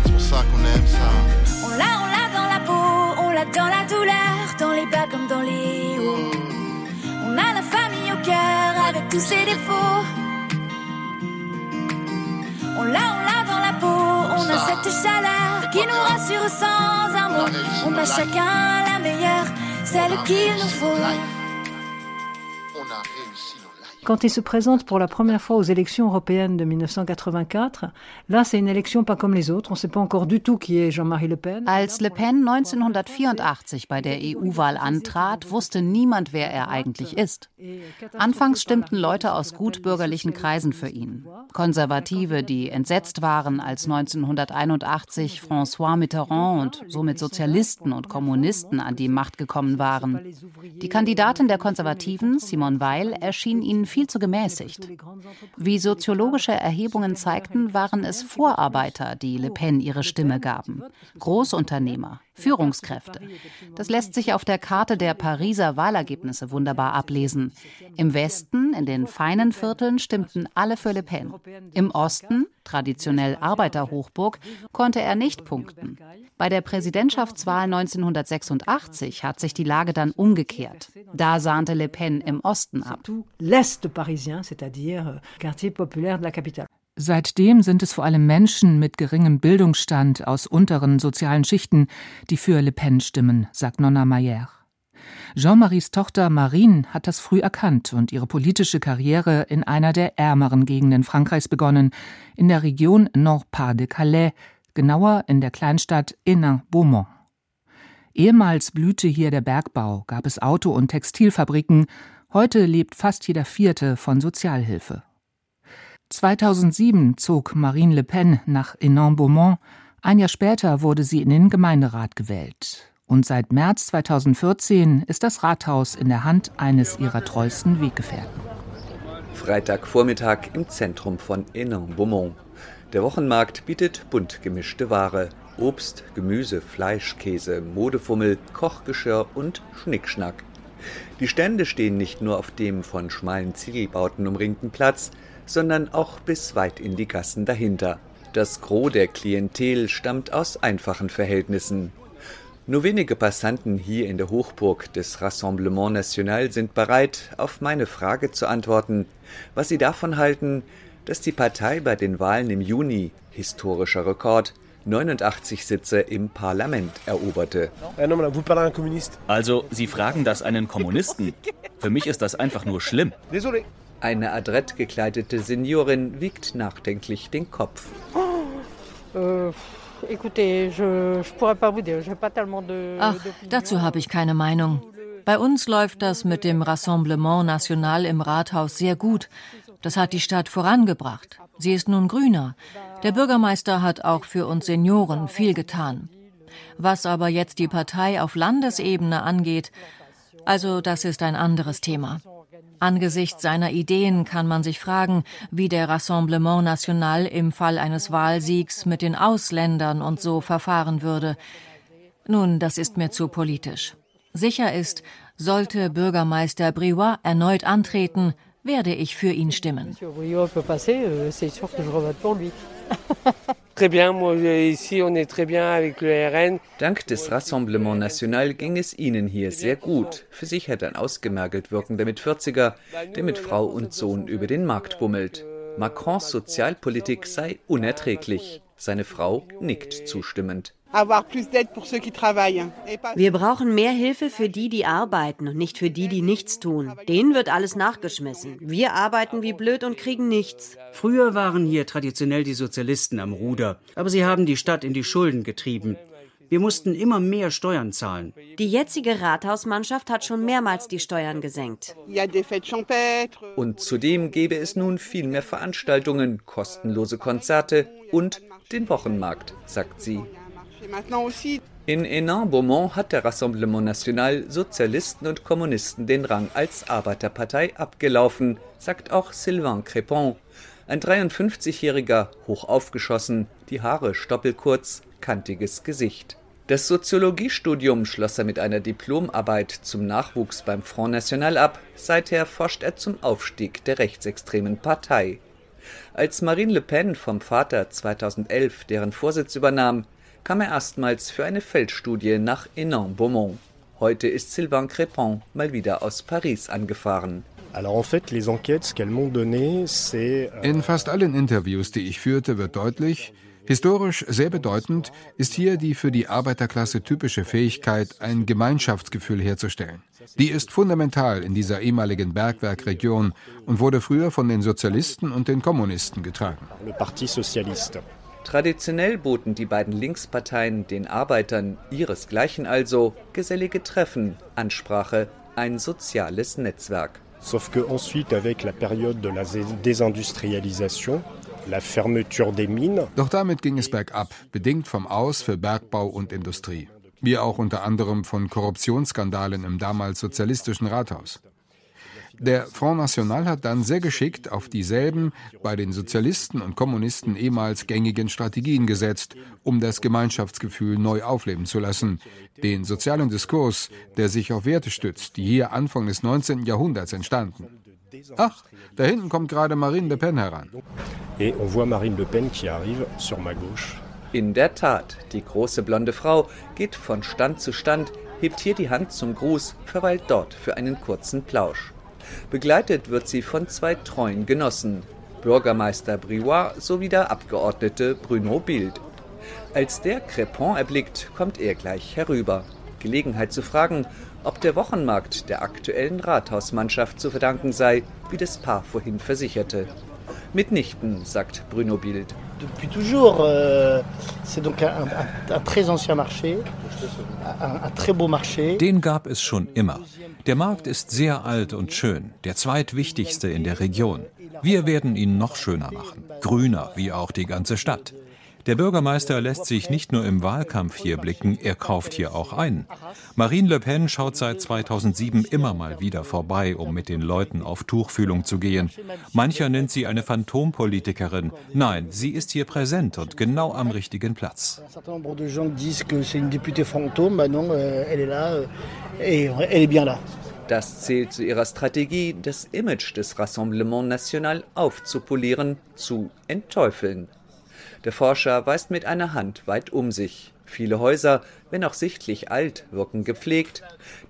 C'est pour ça qu'on aime ça dans la douleur, dans les bas comme dans les hauts. On a la famille au cœur avec tous ses défauts. On l'a, on l'a dans la peau, on a cette chaleur qui nous rassure sans un mot. On a chacun la meilleure, celle qu'il nous faut. Quand il se présente pour la première fois aux élections européennes de 1984, là c'est une élection pas comme les autres. On sait pas encore du tout qui est Jean-Marie Le Pen. Als Le Pen 1984 bei der EU-Wahl antrat, wusste niemand, wer er eigentlich ist. Anfangs stimmten Leute aus gutbürgerlichen Kreisen für ihn. Konservative, die entsetzt waren, als 1981 François Mitterrand und somit Sozialisten und Kommunisten an die Macht gekommen waren. Die Kandidatin der Konservativen, Simone Weil, erschien ihnen viel zu gemäßigt. Wie soziologische Erhebungen zeigten, waren es Vorarbeiter, die Le Pen ihre Stimme gaben. Großunternehmer, Führungskräfte. Das lässt sich auf der Karte der Pariser Wahlergebnisse wunderbar ablesen. Im Westen, in den feinen Vierteln, stimmten alle für Le Pen. Im Osten, traditionell Arbeiterhochburg, konnte er nicht punkten. Bei der Präsidentschaftswahl 1986 hat sich die Lage dann umgekehrt. Da sahnte Le Pen im Osten ab. L'Est parisien, c'est-à-dire quartier populaire de la capitale. Seitdem sind es vor allem Menschen mit geringem Bildungsstand aus unteren sozialen Schichten, die für Le Pen stimmen, sagt Nonna Mayer. Jean-Maries Tochter Marine hat das früh erkannt und ihre politische Karriere in einer der ärmeren Gegenden Frankreichs begonnen, in der Region Nord-Pas-de-Calais, genauer in der Kleinstadt Hénin-Beaumont. Ehemals blühte hier der Bergbau, gab es Auto- und Textilfabriken, heute lebt fast jeder Vierte von Sozialhilfe. 2007 zog Marine Le Pen nach Hénin-Beaumont, ein Jahr später wurde sie in den Gemeinderat gewählt. Und seit März 2014 ist das Rathaus in der Hand eines ihrer treuesten Weggefährten. Freitagvormittag im Zentrum von Hénin-Beaumont. Der Wochenmarkt bietet bunt gemischte Ware. Obst, Gemüse, Fleisch, Käse, Modefummel, Kochgeschirr und Schnickschnack. Die Stände stehen nicht nur auf dem von schmalen Ziegelbauten umringten Platz, sondern auch bis weit in die Gassen dahinter. Das Gros der Klientel stammt aus einfachen Verhältnissen. Nur wenige Passanten hier in der Hochburg des Rassemblement National sind bereit, auf meine Frage zu antworten, was sie davon halten, dass die Partei bei den Wahlen im Juni, historischer Rekord, 89 Sitze im Parlament eroberte. Also, Sie fragen das einen Kommunisten? Für mich ist das einfach nur schlimm. Eine adrett gekleidete Seniorin wiegt nachdenklich den Kopf. Ach, dazu habe ich keine Meinung. Bei uns läuft das mit dem Rassemblement National im Rathaus sehr gut. Das hat die Stadt vorangebracht. Sie ist nun grüner. Der Bürgermeister hat auch für uns Senioren viel getan. Was aber jetzt die Partei auf Landesebene angeht, also das ist ein anderes Thema. Angesichts seiner Ideen kann man sich fragen, wie der Rassemblement National im Fall eines Wahlsiegs mit den Ausländern und so verfahren würde. Nun, das ist mir zu politisch. Sicher ist, sollte Bürgermeister Briouat erneut antreten, werde ich für ihn stimmen. Dank des Rassemblement National ging es ihnen hier sehr gut. Für sich hat ein ausgemergelt wirkender mit 40er, der mit Frau und Sohn über den Markt bummelt. Macrons Sozialpolitik sei unerträglich. Seine Frau nickt zustimmend. Wir brauchen mehr Hilfe für die, die arbeiten und nicht für die, die nichts tun. Denen wird alles nachgeschmissen. Wir arbeiten wie blöd und kriegen nichts. Früher waren hier traditionell die Sozialisten am Ruder, aber sie haben die Stadt in die Schulden getrieben. Wir mussten immer mehr Steuern zahlen. Die jetzige Rathausmannschaft hat schon mehrmals die Steuern gesenkt. Und zudem gäbe es nun viel mehr Veranstaltungen, kostenlose Konzerte und den Wochenmarkt, sagt sie. In Hénin-Beaumont hat der Rassemblement National Sozialisten und Kommunisten den Rang als Arbeiterpartei abgelaufen, sagt auch Sylvain Crépon. Ein 53-jähriger, hoch aufgeschossen, die Haare stoppelkurz, kantiges Gesicht. Das Soziologiestudium schloss er mit einer Diplomarbeit zum Nachwuchs beim Front National ab. Seither forscht er zum Aufstieg der rechtsextremen Partei. Als Marine Le Pen vom Vater 2011 deren Vorsitz übernahm, kam er erstmals für eine Feldstudie nach Hénin-Beaumont. Heute ist Sylvain Crépon mal wieder aus Paris angefahren. In fast allen Interviews, die ich führte, wird deutlich, Historisch sehr bedeutend ist hier die für die Arbeiterklasse typische Fähigkeit, ein Gemeinschaftsgefühl herzustellen. Die ist fundamental in dieser ehemaligen Bergwerkregion und wurde früher von den Sozialisten und den Kommunisten getragen. Traditionell boten die beiden Linksparteien den Arbeitern, ihresgleichen also, gesellige Treffen, Ansprache, ein soziales Netzwerk. Sauf que ensuite, avec la période de la désindustrialisation, la fermeture des mines. Doch damit ging es bergab, bedingt vom Aus für Bergbau und Industrie. Wie auch unter anderem von Korruptionsskandalen im damals sozialistischen Rathaus. Der Front National hat dann sehr geschickt auf dieselben bei den Sozialisten und Kommunisten ehemals gängigen Strategien gesetzt, um das Gemeinschaftsgefühl neu aufleben zu lassen, den sozialen Diskurs, der sich auf Werte stützt, die hier Anfang des 19. Jahrhunderts entstanden. Ach, da hinten kommt gerade Marine Le Pen heran. Et on voit Marine Le Pen qui arrive sur ma gauche. In der Tat, die große blonde Frau geht von Stand zu Stand, hebt hier die Hand zum Gruß, verweilt dort für einen kurzen Plausch. Begleitet wird sie von zwei treuen Genossen, Bürgermeister Briouat sowie der Abgeordnete Bruno Bild. Als der Crepon erblickt, kommt er gleich herüber. Gelegenheit zu fragen, ob der Wochenmarkt der aktuellen Rathausmannschaft zu verdanken sei, wie das Paar vorhin versicherte. Mitnichten, sagt Bruno Bild. Depuis toujours, euh, c'est donc un, un, un, très ancien marché, un, un très beau marché. Den gab es schon immer. Der Markt ist sehr alt und schön, der zweitwichtigste in der Region. Wir werden ihn noch schöner machen, grüner wie auch die ganze Stadt. Der Bürgermeister lässt sich nicht nur im Wahlkampf hier blicken, er kauft hier auch ein. Marine Le Pen schaut seit 2007 immer mal wieder vorbei, um mit den Leuten auf Tuchfühlung zu gehen. Mancher nennt sie eine Phantompolitikerin. Nein, sie ist hier präsent und genau am richtigen Platz. Das zählt zu ihrer Strategie, das Image des Rassemblement National aufzupolieren, zu entteufeln. Der Forscher weist mit einer Hand weit um sich. Viele Häuser, wenn auch sichtlich alt, wirken gepflegt.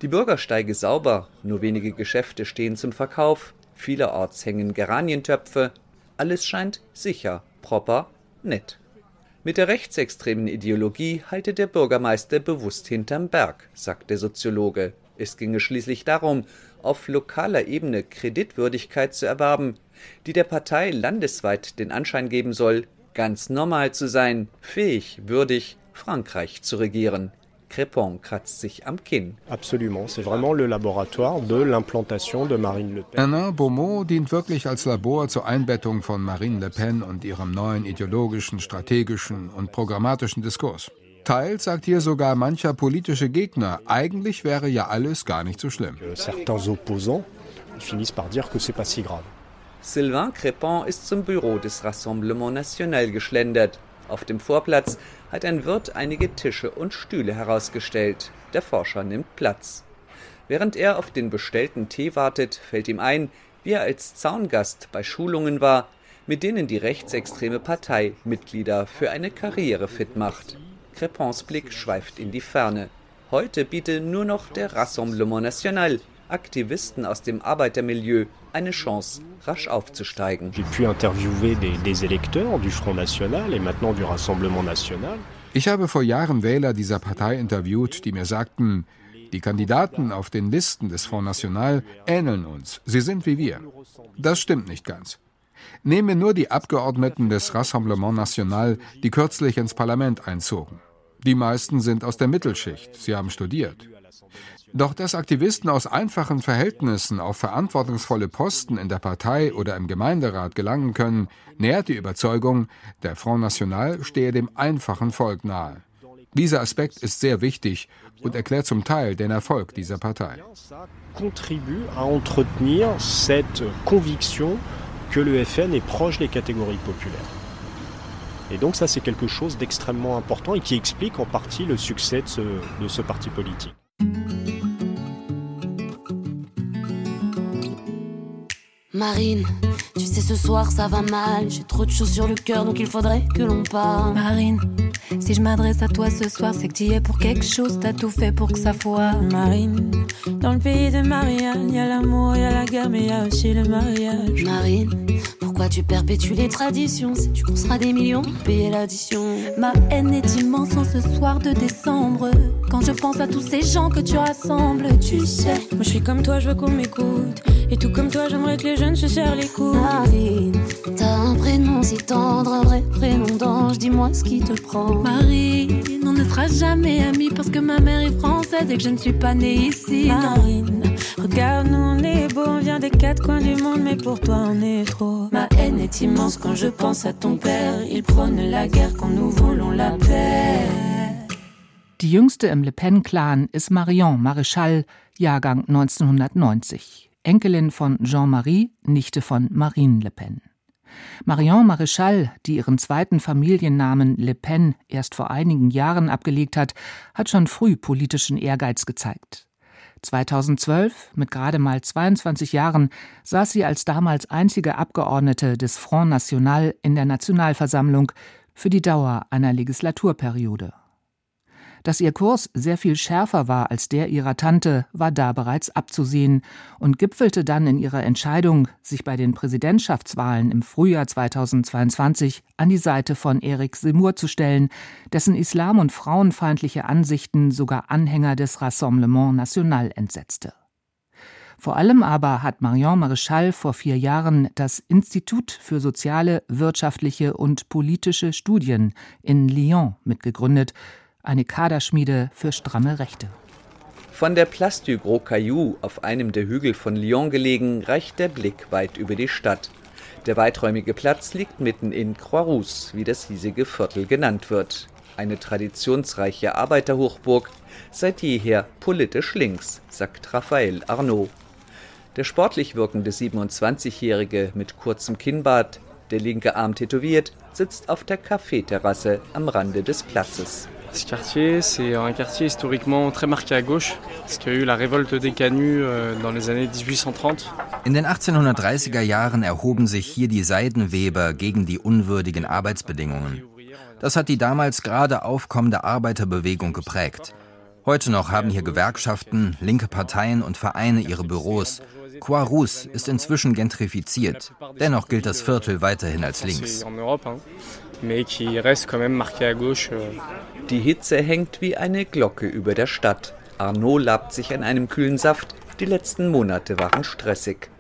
Die Bürgersteige sauber, nur wenige Geschäfte stehen zum Verkauf. Vielerorts hängen Geranientöpfe. Alles scheint sicher, proper, nett. Mit der rechtsextremen Ideologie halte der Bürgermeister bewusst hinterm Berg, sagt der Soziologe. Es ginge schließlich darum, auf lokaler Ebene Kreditwürdigkeit zu erwerben, die der Partei landesweit den Anschein geben soll, ganz normal zu sein, fähig, würdig, Frankreich zu regieren. Crépon kratzt sich am Kinn. Absolument, c'est vraiment le laboratoire de l'implantation de Marine Le Pen. Alain Beaumont dient wirklich als Labor zur Einbettung von Marine Le Pen und ihrem neuen ideologischen, strategischen und programmatischen Diskurs. Teils sagt hier sogar mancher politische Gegner, eigentlich wäre ja alles gar nicht so schlimm. Certains opposants finissent par dire que c'est pas si grave. Sylvain Crépin ist zum Büro des Rassemblement National geschlendert. Auf dem Vorplatz hat ein Wirt einige Tische und Stühle herausgestellt. Der Forscher nimmt Platz. Während er auf den bestellten Tee wartet, fällt ihm ein, wie er als Zaungast bei Schulungen war, mit denen die rechtsextreme Partei Mitglieder für eine Karriere fit macht. Crépins Blick schweift in die Ferne. Heute biete nur noch der Rassemblement National Aktivisten aus dem Arbeitermilieu eine Chance, rasch aufzusteigen. J'ai pu interviewer des, des électeurs du Front National et maintenant du Rassemblement National. Ich habe vor Jahren Wähler dieser Partei interviewt, die mir sagten, die Kandidaten auf den Listen des Front National ähneln uns. Sie sind wie wir. Das stimmt nicht ganz. Nehmen wir nur die Abgeordneten des Rassemblement National, die kürzlich ins Parlament einzogen. Die meisten sind aus der Mittelschicht. Sie haben studiert. Doch dass Aktivisten aus einfachen Verhältnissen auf verantwortungsvolle Posten in der Partei oder im Gemeinderat gelangen können, nährt die Überzeugung, der Front National stehe dem einfachen Volk nahe. Dieser Aspekt ist sehr wichtig und erklärt zum Teil den Erfolg dieser Partei. que le FN est proche des catégories populaires. Et donc ça c'est quelque chose d'extrêmement important et qui explique en partie le succès de ce, de ce parti politique. Marine, tu sais ce soir ça va mal, j'ai trop de choses sur le cœur donc il faudrait que l'on parle. Marine, si je m'adresse à toi ce soir, c'est que tu y es pour quelque chose, t'as tout fait pour que ça foire. Marine, dans le pays de Marianne, y a l'amour, y a la guerre, mais y a aussi le mariage. Marine, pourquoi tu perpétues les traditions? Si tu sera des millions pour payer l'addition. Ma haine est immense en ce soir de décembre. Quand je pense à tous ces gens que tu rassembles, tu sais. Moi je suis comme toi, je veux qu'on m'écoute. Et tout comme toi, j'aimerais que les jeunes se serrent les coudes. Marine, t'as un prénom si tendre, un vrai prénom d'ange. Dis-moi ce qui te prend. Marine, on ne sera jamais amis parce que ma mère est française et que je ne suis pas née ici. Marine, regarde, nous on est beau, on vient des quatre coins du monde, mais pour toi on est trop. Ma haine est immense quand je pense à ton père. Il prône la guerre quand nous voulons la paix. Die jüngste im Le Pen-Clan ist Marion Maréchal, Jahrgang 1990, Enkelin von Jean-Marie, Nichte von Marine Le Pen. Marion Maréchal, die ihren zweiten Familiennamen Le Pen erst vor einigen Jahren abgelegt hat, hat schon früh politischen Ehrgeiz gezeigt. 2012, mit gerade mal 22 Jahren, saß sie als damals einzige Abgeordnete des Front National in der Nationalversammlung für die Dauer einer Legislaturperiode. Dass ihr Kurs sehr viel schärfer war als der ihrer Tante, war da bereits abzusehen und gipfelte dann in ihrer Entscheidung, sich bei den Präsidentschaftswahlen im Frühjahr 2022 an die Seite von Eric Seymour zu stellen, dessen islam- und frauenfeindliche Ansichten sogar Anhänger des Rassemblement National entsetzte. Vor allem aber hat Marion Maréchal vor vier Jahren das Institut für soziale, wirtschaftliche und politische Studien in Lyon mitgegründet, eine Kaderschmiede für stramme Rechte. Von der Place du Gros Caillou, auf einem der Hügel von Lyon gelegen, reicht der Blick weit über die Stadt. Der weiträumige Platz liegt mitten in Croix-Rousse, wie das hiesige Viertel genannt wird. Eine traditionsreiche Arbeiterhochburg, seit jeher politisch links, sagt Raphael Arnaud. Der sportlich wirkende 27-Jährige mit kurzem Kinnbart, der linke Arm tätowiert, sitzt auf der Kaffeeterrasse am Rande des Platzes. Ce quartier, c'est un quartier historiquement très marqué à gauche, parce qu'il y a eu la révolte des Canuts euh, dans les années 1830. In den 1830er Jahren erhoben sich hier die Seidenweber gegen die unwürdigen Arbeitsbedingungen. Das hat die damals gerade aufkommende Arbeiterbewegung geprägt. Heute noch haben hier Gewerkschaften, linke Parteien und Vereine ihre Büros. Croix-Rousse ist inzwischen gentrifiziert. Dennoch gilt das Viertel weiterhin als links. Die Hitze hängt wie eine Glocke über der Stadt. Arnaud labt sich an einem kühlen Saft. Die letzten Monate waren stressig.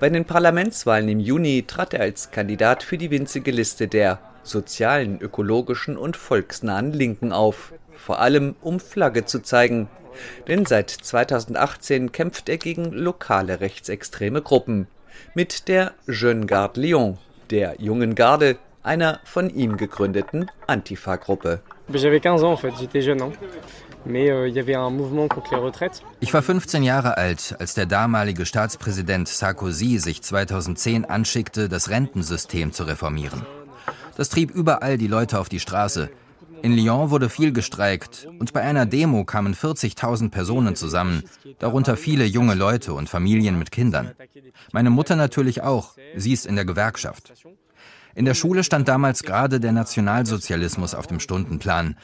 Bei den Parlamentswahlen im Juni trat er als Kandidat für die winzige Liste der sozialen, ökologischen und volksnahen Linken auf. Vor allem um Flagge zu zeigen. Denn seit 2018 kämpft er gegen lokale rechtsextreme Gruppen. Mit der Jeune Garde Lyon, der jungen Garde, einer von ihm gegründeten Antifa-Gruppe. J'avais 15 ans en fait, j'étais jeune. Hein. Euh. Ich war 15 Jahre alt, als der damalige Staatspräsident Sarkozy sich 2010 anschickte, das Rentensystem zu reformieren. Das trieb überall die Leute auf die Straße. In Lyon wurde viel gestreikt und bei einer Demo kamen 40.000 Personen zusammen, darunter viele junge Leute und Familien mit Kindern. Meine Mutter natürlich auch, sie ist in der Gewerkschaft. In der Schule stand damals gerade der Nationalsozialismus auf dem Stundenplan.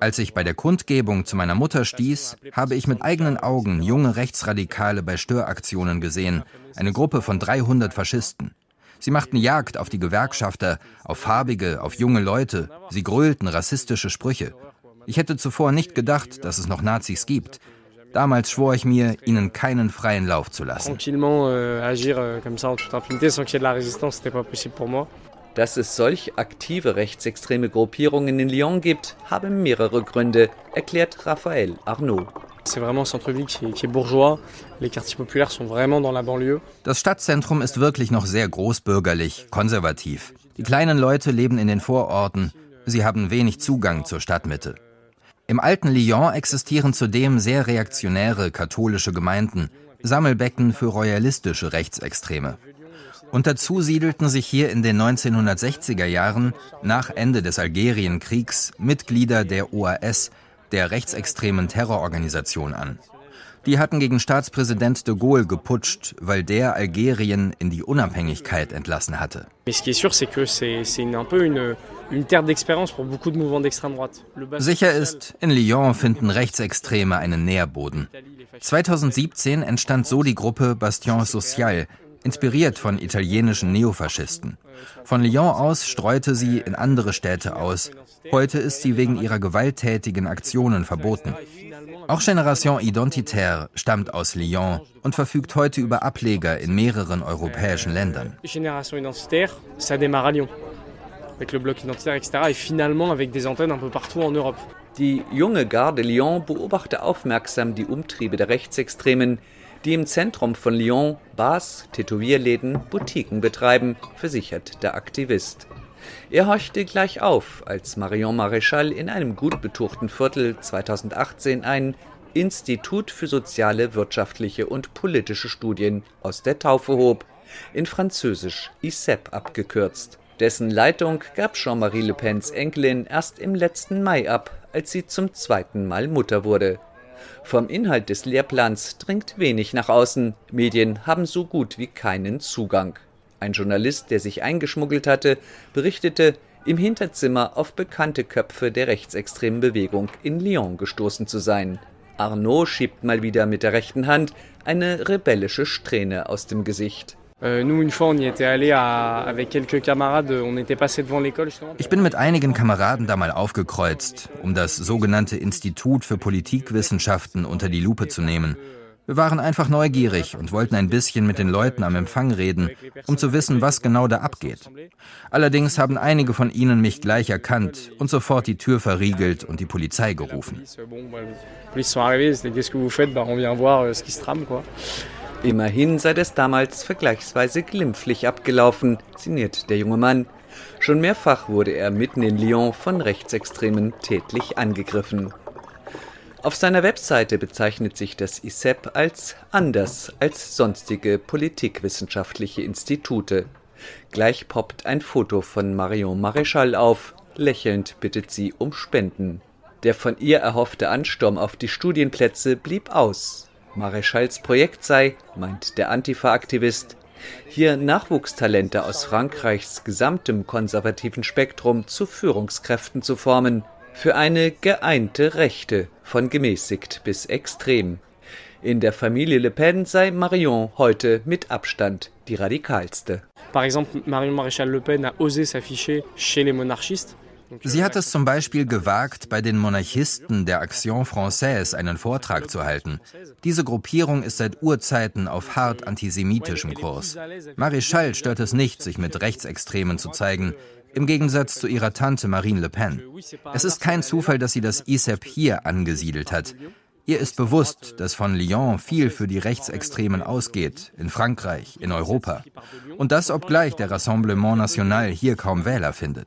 Als ich bei der Kundgebung zu meiner Mutter stieß, habe ich mit eigenen Augen junge Rechtsradikale bei Störaktionen gesehen, eine Gruppe von 300 Faschisten. Sie machten Jagd auf die Gewerkschafter, auf Farbige, auf junge Leute. Sie grölten rassistische Sprüche. Ich hätte zuvor nicht gedacht, dass es noch Nazis gibt. Damals schwor ich mir, ihnen keinen freien Lauf zu lassen. Dass es solch aktive rechtsextreme Gruppierungen in Lyon gibt, habe mehrere Gründe, erklärt Raphael Arnaud. Das Stadtzentrum ist wirklich noch sehr großbürgerlich, konservativ. Die kleinen Leute leben in den Vororten. Sie haben wenig Zugang zur Stadtmitte. Im alten Lyon existieren zudem sehr reaktionäre katholische Gemeinden, Sammelbecken für royalistische Rechtsextreme. Und dazu siedelten sich hier in den 1960er Jahren, nach Ende des Algerienkriegs, Mitglieder der OAS, der rechtsextremen Terrororganisation, an. Die hatten gegen Staatspräsident de Gaulle geputscht, weil der Algerien in die Unabhängigkeit entlassen hatte. Sicher ist, in Lyon finden Rechtsextreme einen Nährboden. 2017 entstand so die Gruppe Bastion Social, inspiriert von italienischen Neofaschisten. Von Lyon aus streute sie in andere Städte aus. Heute ist sie wegen ihrer gewalttätigen Aktionen verboten. Auch Generation Identitaire stammt aus Lyon und verfügt heute über Ableger in mehreren europäischen Ländern. Génération Identitaire, ça démarre à Lyon. Avec le bloc identitaire, etc. Et finalement avec des antennes un peu partout en Europe. Die junge Garde Lyon beobachte aufmerksam die Umtriebe der Rechtsextremen, die im Zentrum von Lyon Bars, Tätowierläden, Boutiquen betreiben, versichert der Aktivist. Er horchte gleich auf, als Marion Maréchal in einem gut betuchten Viertel 2018 ein Institut für soziale, wirtschaftliche und politische Studien aus der Taufe hob, in Französisch ISEP abgekürzt. Dessen Leitung gab Jean-Marie Le Pens Enkelin erst im letzten Mai ab, als sie zum zweiten Mal Mutter wurde. Vom Inhalt des Lehrplans dringt wenig nach außen, Medien haben so gut wie keinen Zugang. Ein Journalist, der sich eingeschmuggelt hatte, berichtete, im Hinterzimmer auf bekannte Köpfe der rechtsextremen Bewegung in Lyon gestoßen zu sein. Arnaud schiebt mal wieder mit der rechten Hand eine rebellische Strähne aus dem Gesicht. Nous, une fois, on y était allé à, avec quelques camarades, on était passé devant l'école justement. Ich bin mit einigen Kameraden da mal aufgekreuzt, um das sogenannte Institut für Politikwissenschaften unter die Lupe zu nehmen. Wir waren einfach neugierig und wollten ein bisschen mit den Leuten am Empfang reden, um zu wissen, was genau da abgeht. Allerdings haben einige von ihnen mich gleich erkannt und sofort die Tür verriegelt und die Polizei gerufen. Immerhin sei das damals vergleichsweise glimpflich abgelaufen, sinniert der junge Mann. Schon mehrfach wurde er mitten in Lyon von Rechtsextremen tätlich angegriffen. Auf seiner Webseite bezeichnet sich das ISEP als anders als sonstige politikwissenschaftliche Institute. Gleich poppt ein Foto von Marion Maréchal auf. Lächelnd bittet sie um Spenden. Der von ihr erhoffte Ansturm auf die Studienplätze blieb aus. Maréchals Projekt sei, meint der Antifa-Aktivist, hier Nachwuchstalente aus Frankreichs gesamtem konservativen Spektrum zu Führungskräften zu formen, für eine geeinte Rechte, von gemäßigt bis extrem. In der Familie Le Pen sei Marion heute mit Abstand die radikalste. Par exemple, Marion Maréchal Le Pen a osé s'afficher chez les monarchistes. Sie hat es zum Beispiel gewagt, bei den Monarchisten der Action Française einen Vortrag zu halten. Diese Gruppierung ist seit Urzeiten auf hart antisemitischem Kurs. Maréchal stört es nicht, sich mit Rechtsextremen zu zeigen, im Gegensatz zu ihrer Tante Marine Le Pen. Es ist kein Zufall, dass sie das ISEP hier angesiedelt hat. Ihr ist bewusst, dass von Lyon viel für die Rechtsextremen ausgeht, in Frankreich, in Europa. Und das obgleich der Rassemblement National hier kaum Wähler findet.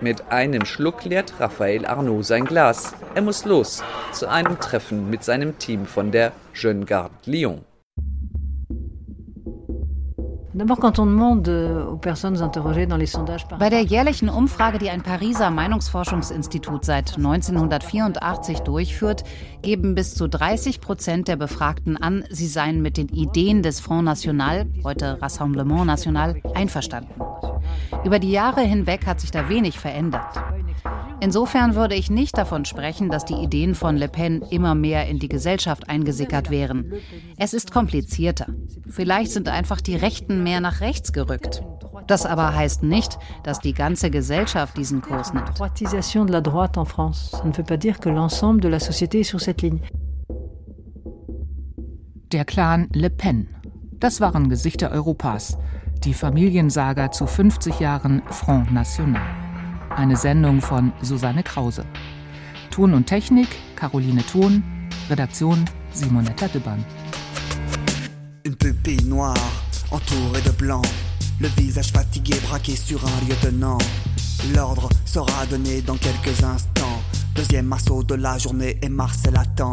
Mit einem Schluck leert Raphael Arnaud sein Glas. Er muss los zu einem Treffen mit seinem Team von der Jeune Garde Lyon. Bei der jährlichen Umfrage, die ein Pariser Meinungsforschungsinstitut seit 1984 durchführt, geben bis zu 30 Prozent der Befragten an, sie seien mit den Ideen des Front National, heute Rassemblement National, einverstanden. Über die Jahre hinweg hat sich da wenig verändert. Insofern würde ich nicht davon sprechen, dass die Ideen von Le Pen immer mehr in die Gesellschaft eingesickert wären. Es ist komplizierter. Vielleicht sind einfach die Rechten mehr nach rechts gerückt. Das aber heißt nicht, dass die ganze Gesellschaft diesen Kurs nimmt. Der Clan Le Pen. Das waren Gesichter Europas. Die Familiensaga zu 50 Jahren Front National. Eine Sendung von Susanne Krause. Ton und Technik Caroline Thon. Redaktion Simonetta Dibbern. Une pupille noire, entourée de blanc. Le visage fatigué, braqué sur un lieutenant. L'ordre sera donné dans quelques instants. Deuxième assaut de la journée et Marcel attend.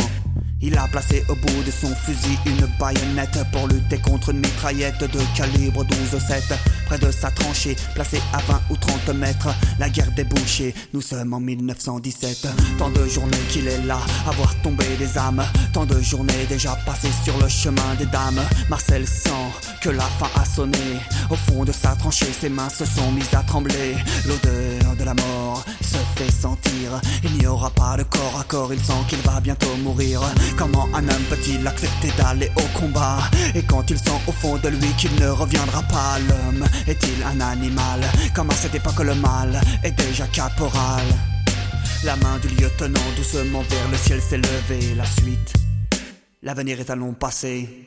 Il a placé au bout de son fusil une baïonnette pour lutter contre une mitraillette de calibre 12-7. Près de sa tranchée, placée à 20 ou 30 mètres, la guerre débouchée, nous sommes en 1917. Tant de journées qu'il est là, à voir tomber des âmes. Tant de journées déjà passées sur le chemin des dames. Marcel sent que la fin a sonné. Au fond de sa tranchée, ses mains se sont mises à trembler. L'odeur de la mort se fait sentir. Aura pas de corps à corps, il sent qu'il va bientôt mourir. Comment un homme peut-il accepter d'aller au combat? Et quand il sent au fond de lui qu'il ne reviendra pas, l'homme est-il un animal? Comme à cette époque le mal est déjà caporal. La main du lieutenant doucement vers le ciel s'est levée. La suite, l'avenir est à long passé.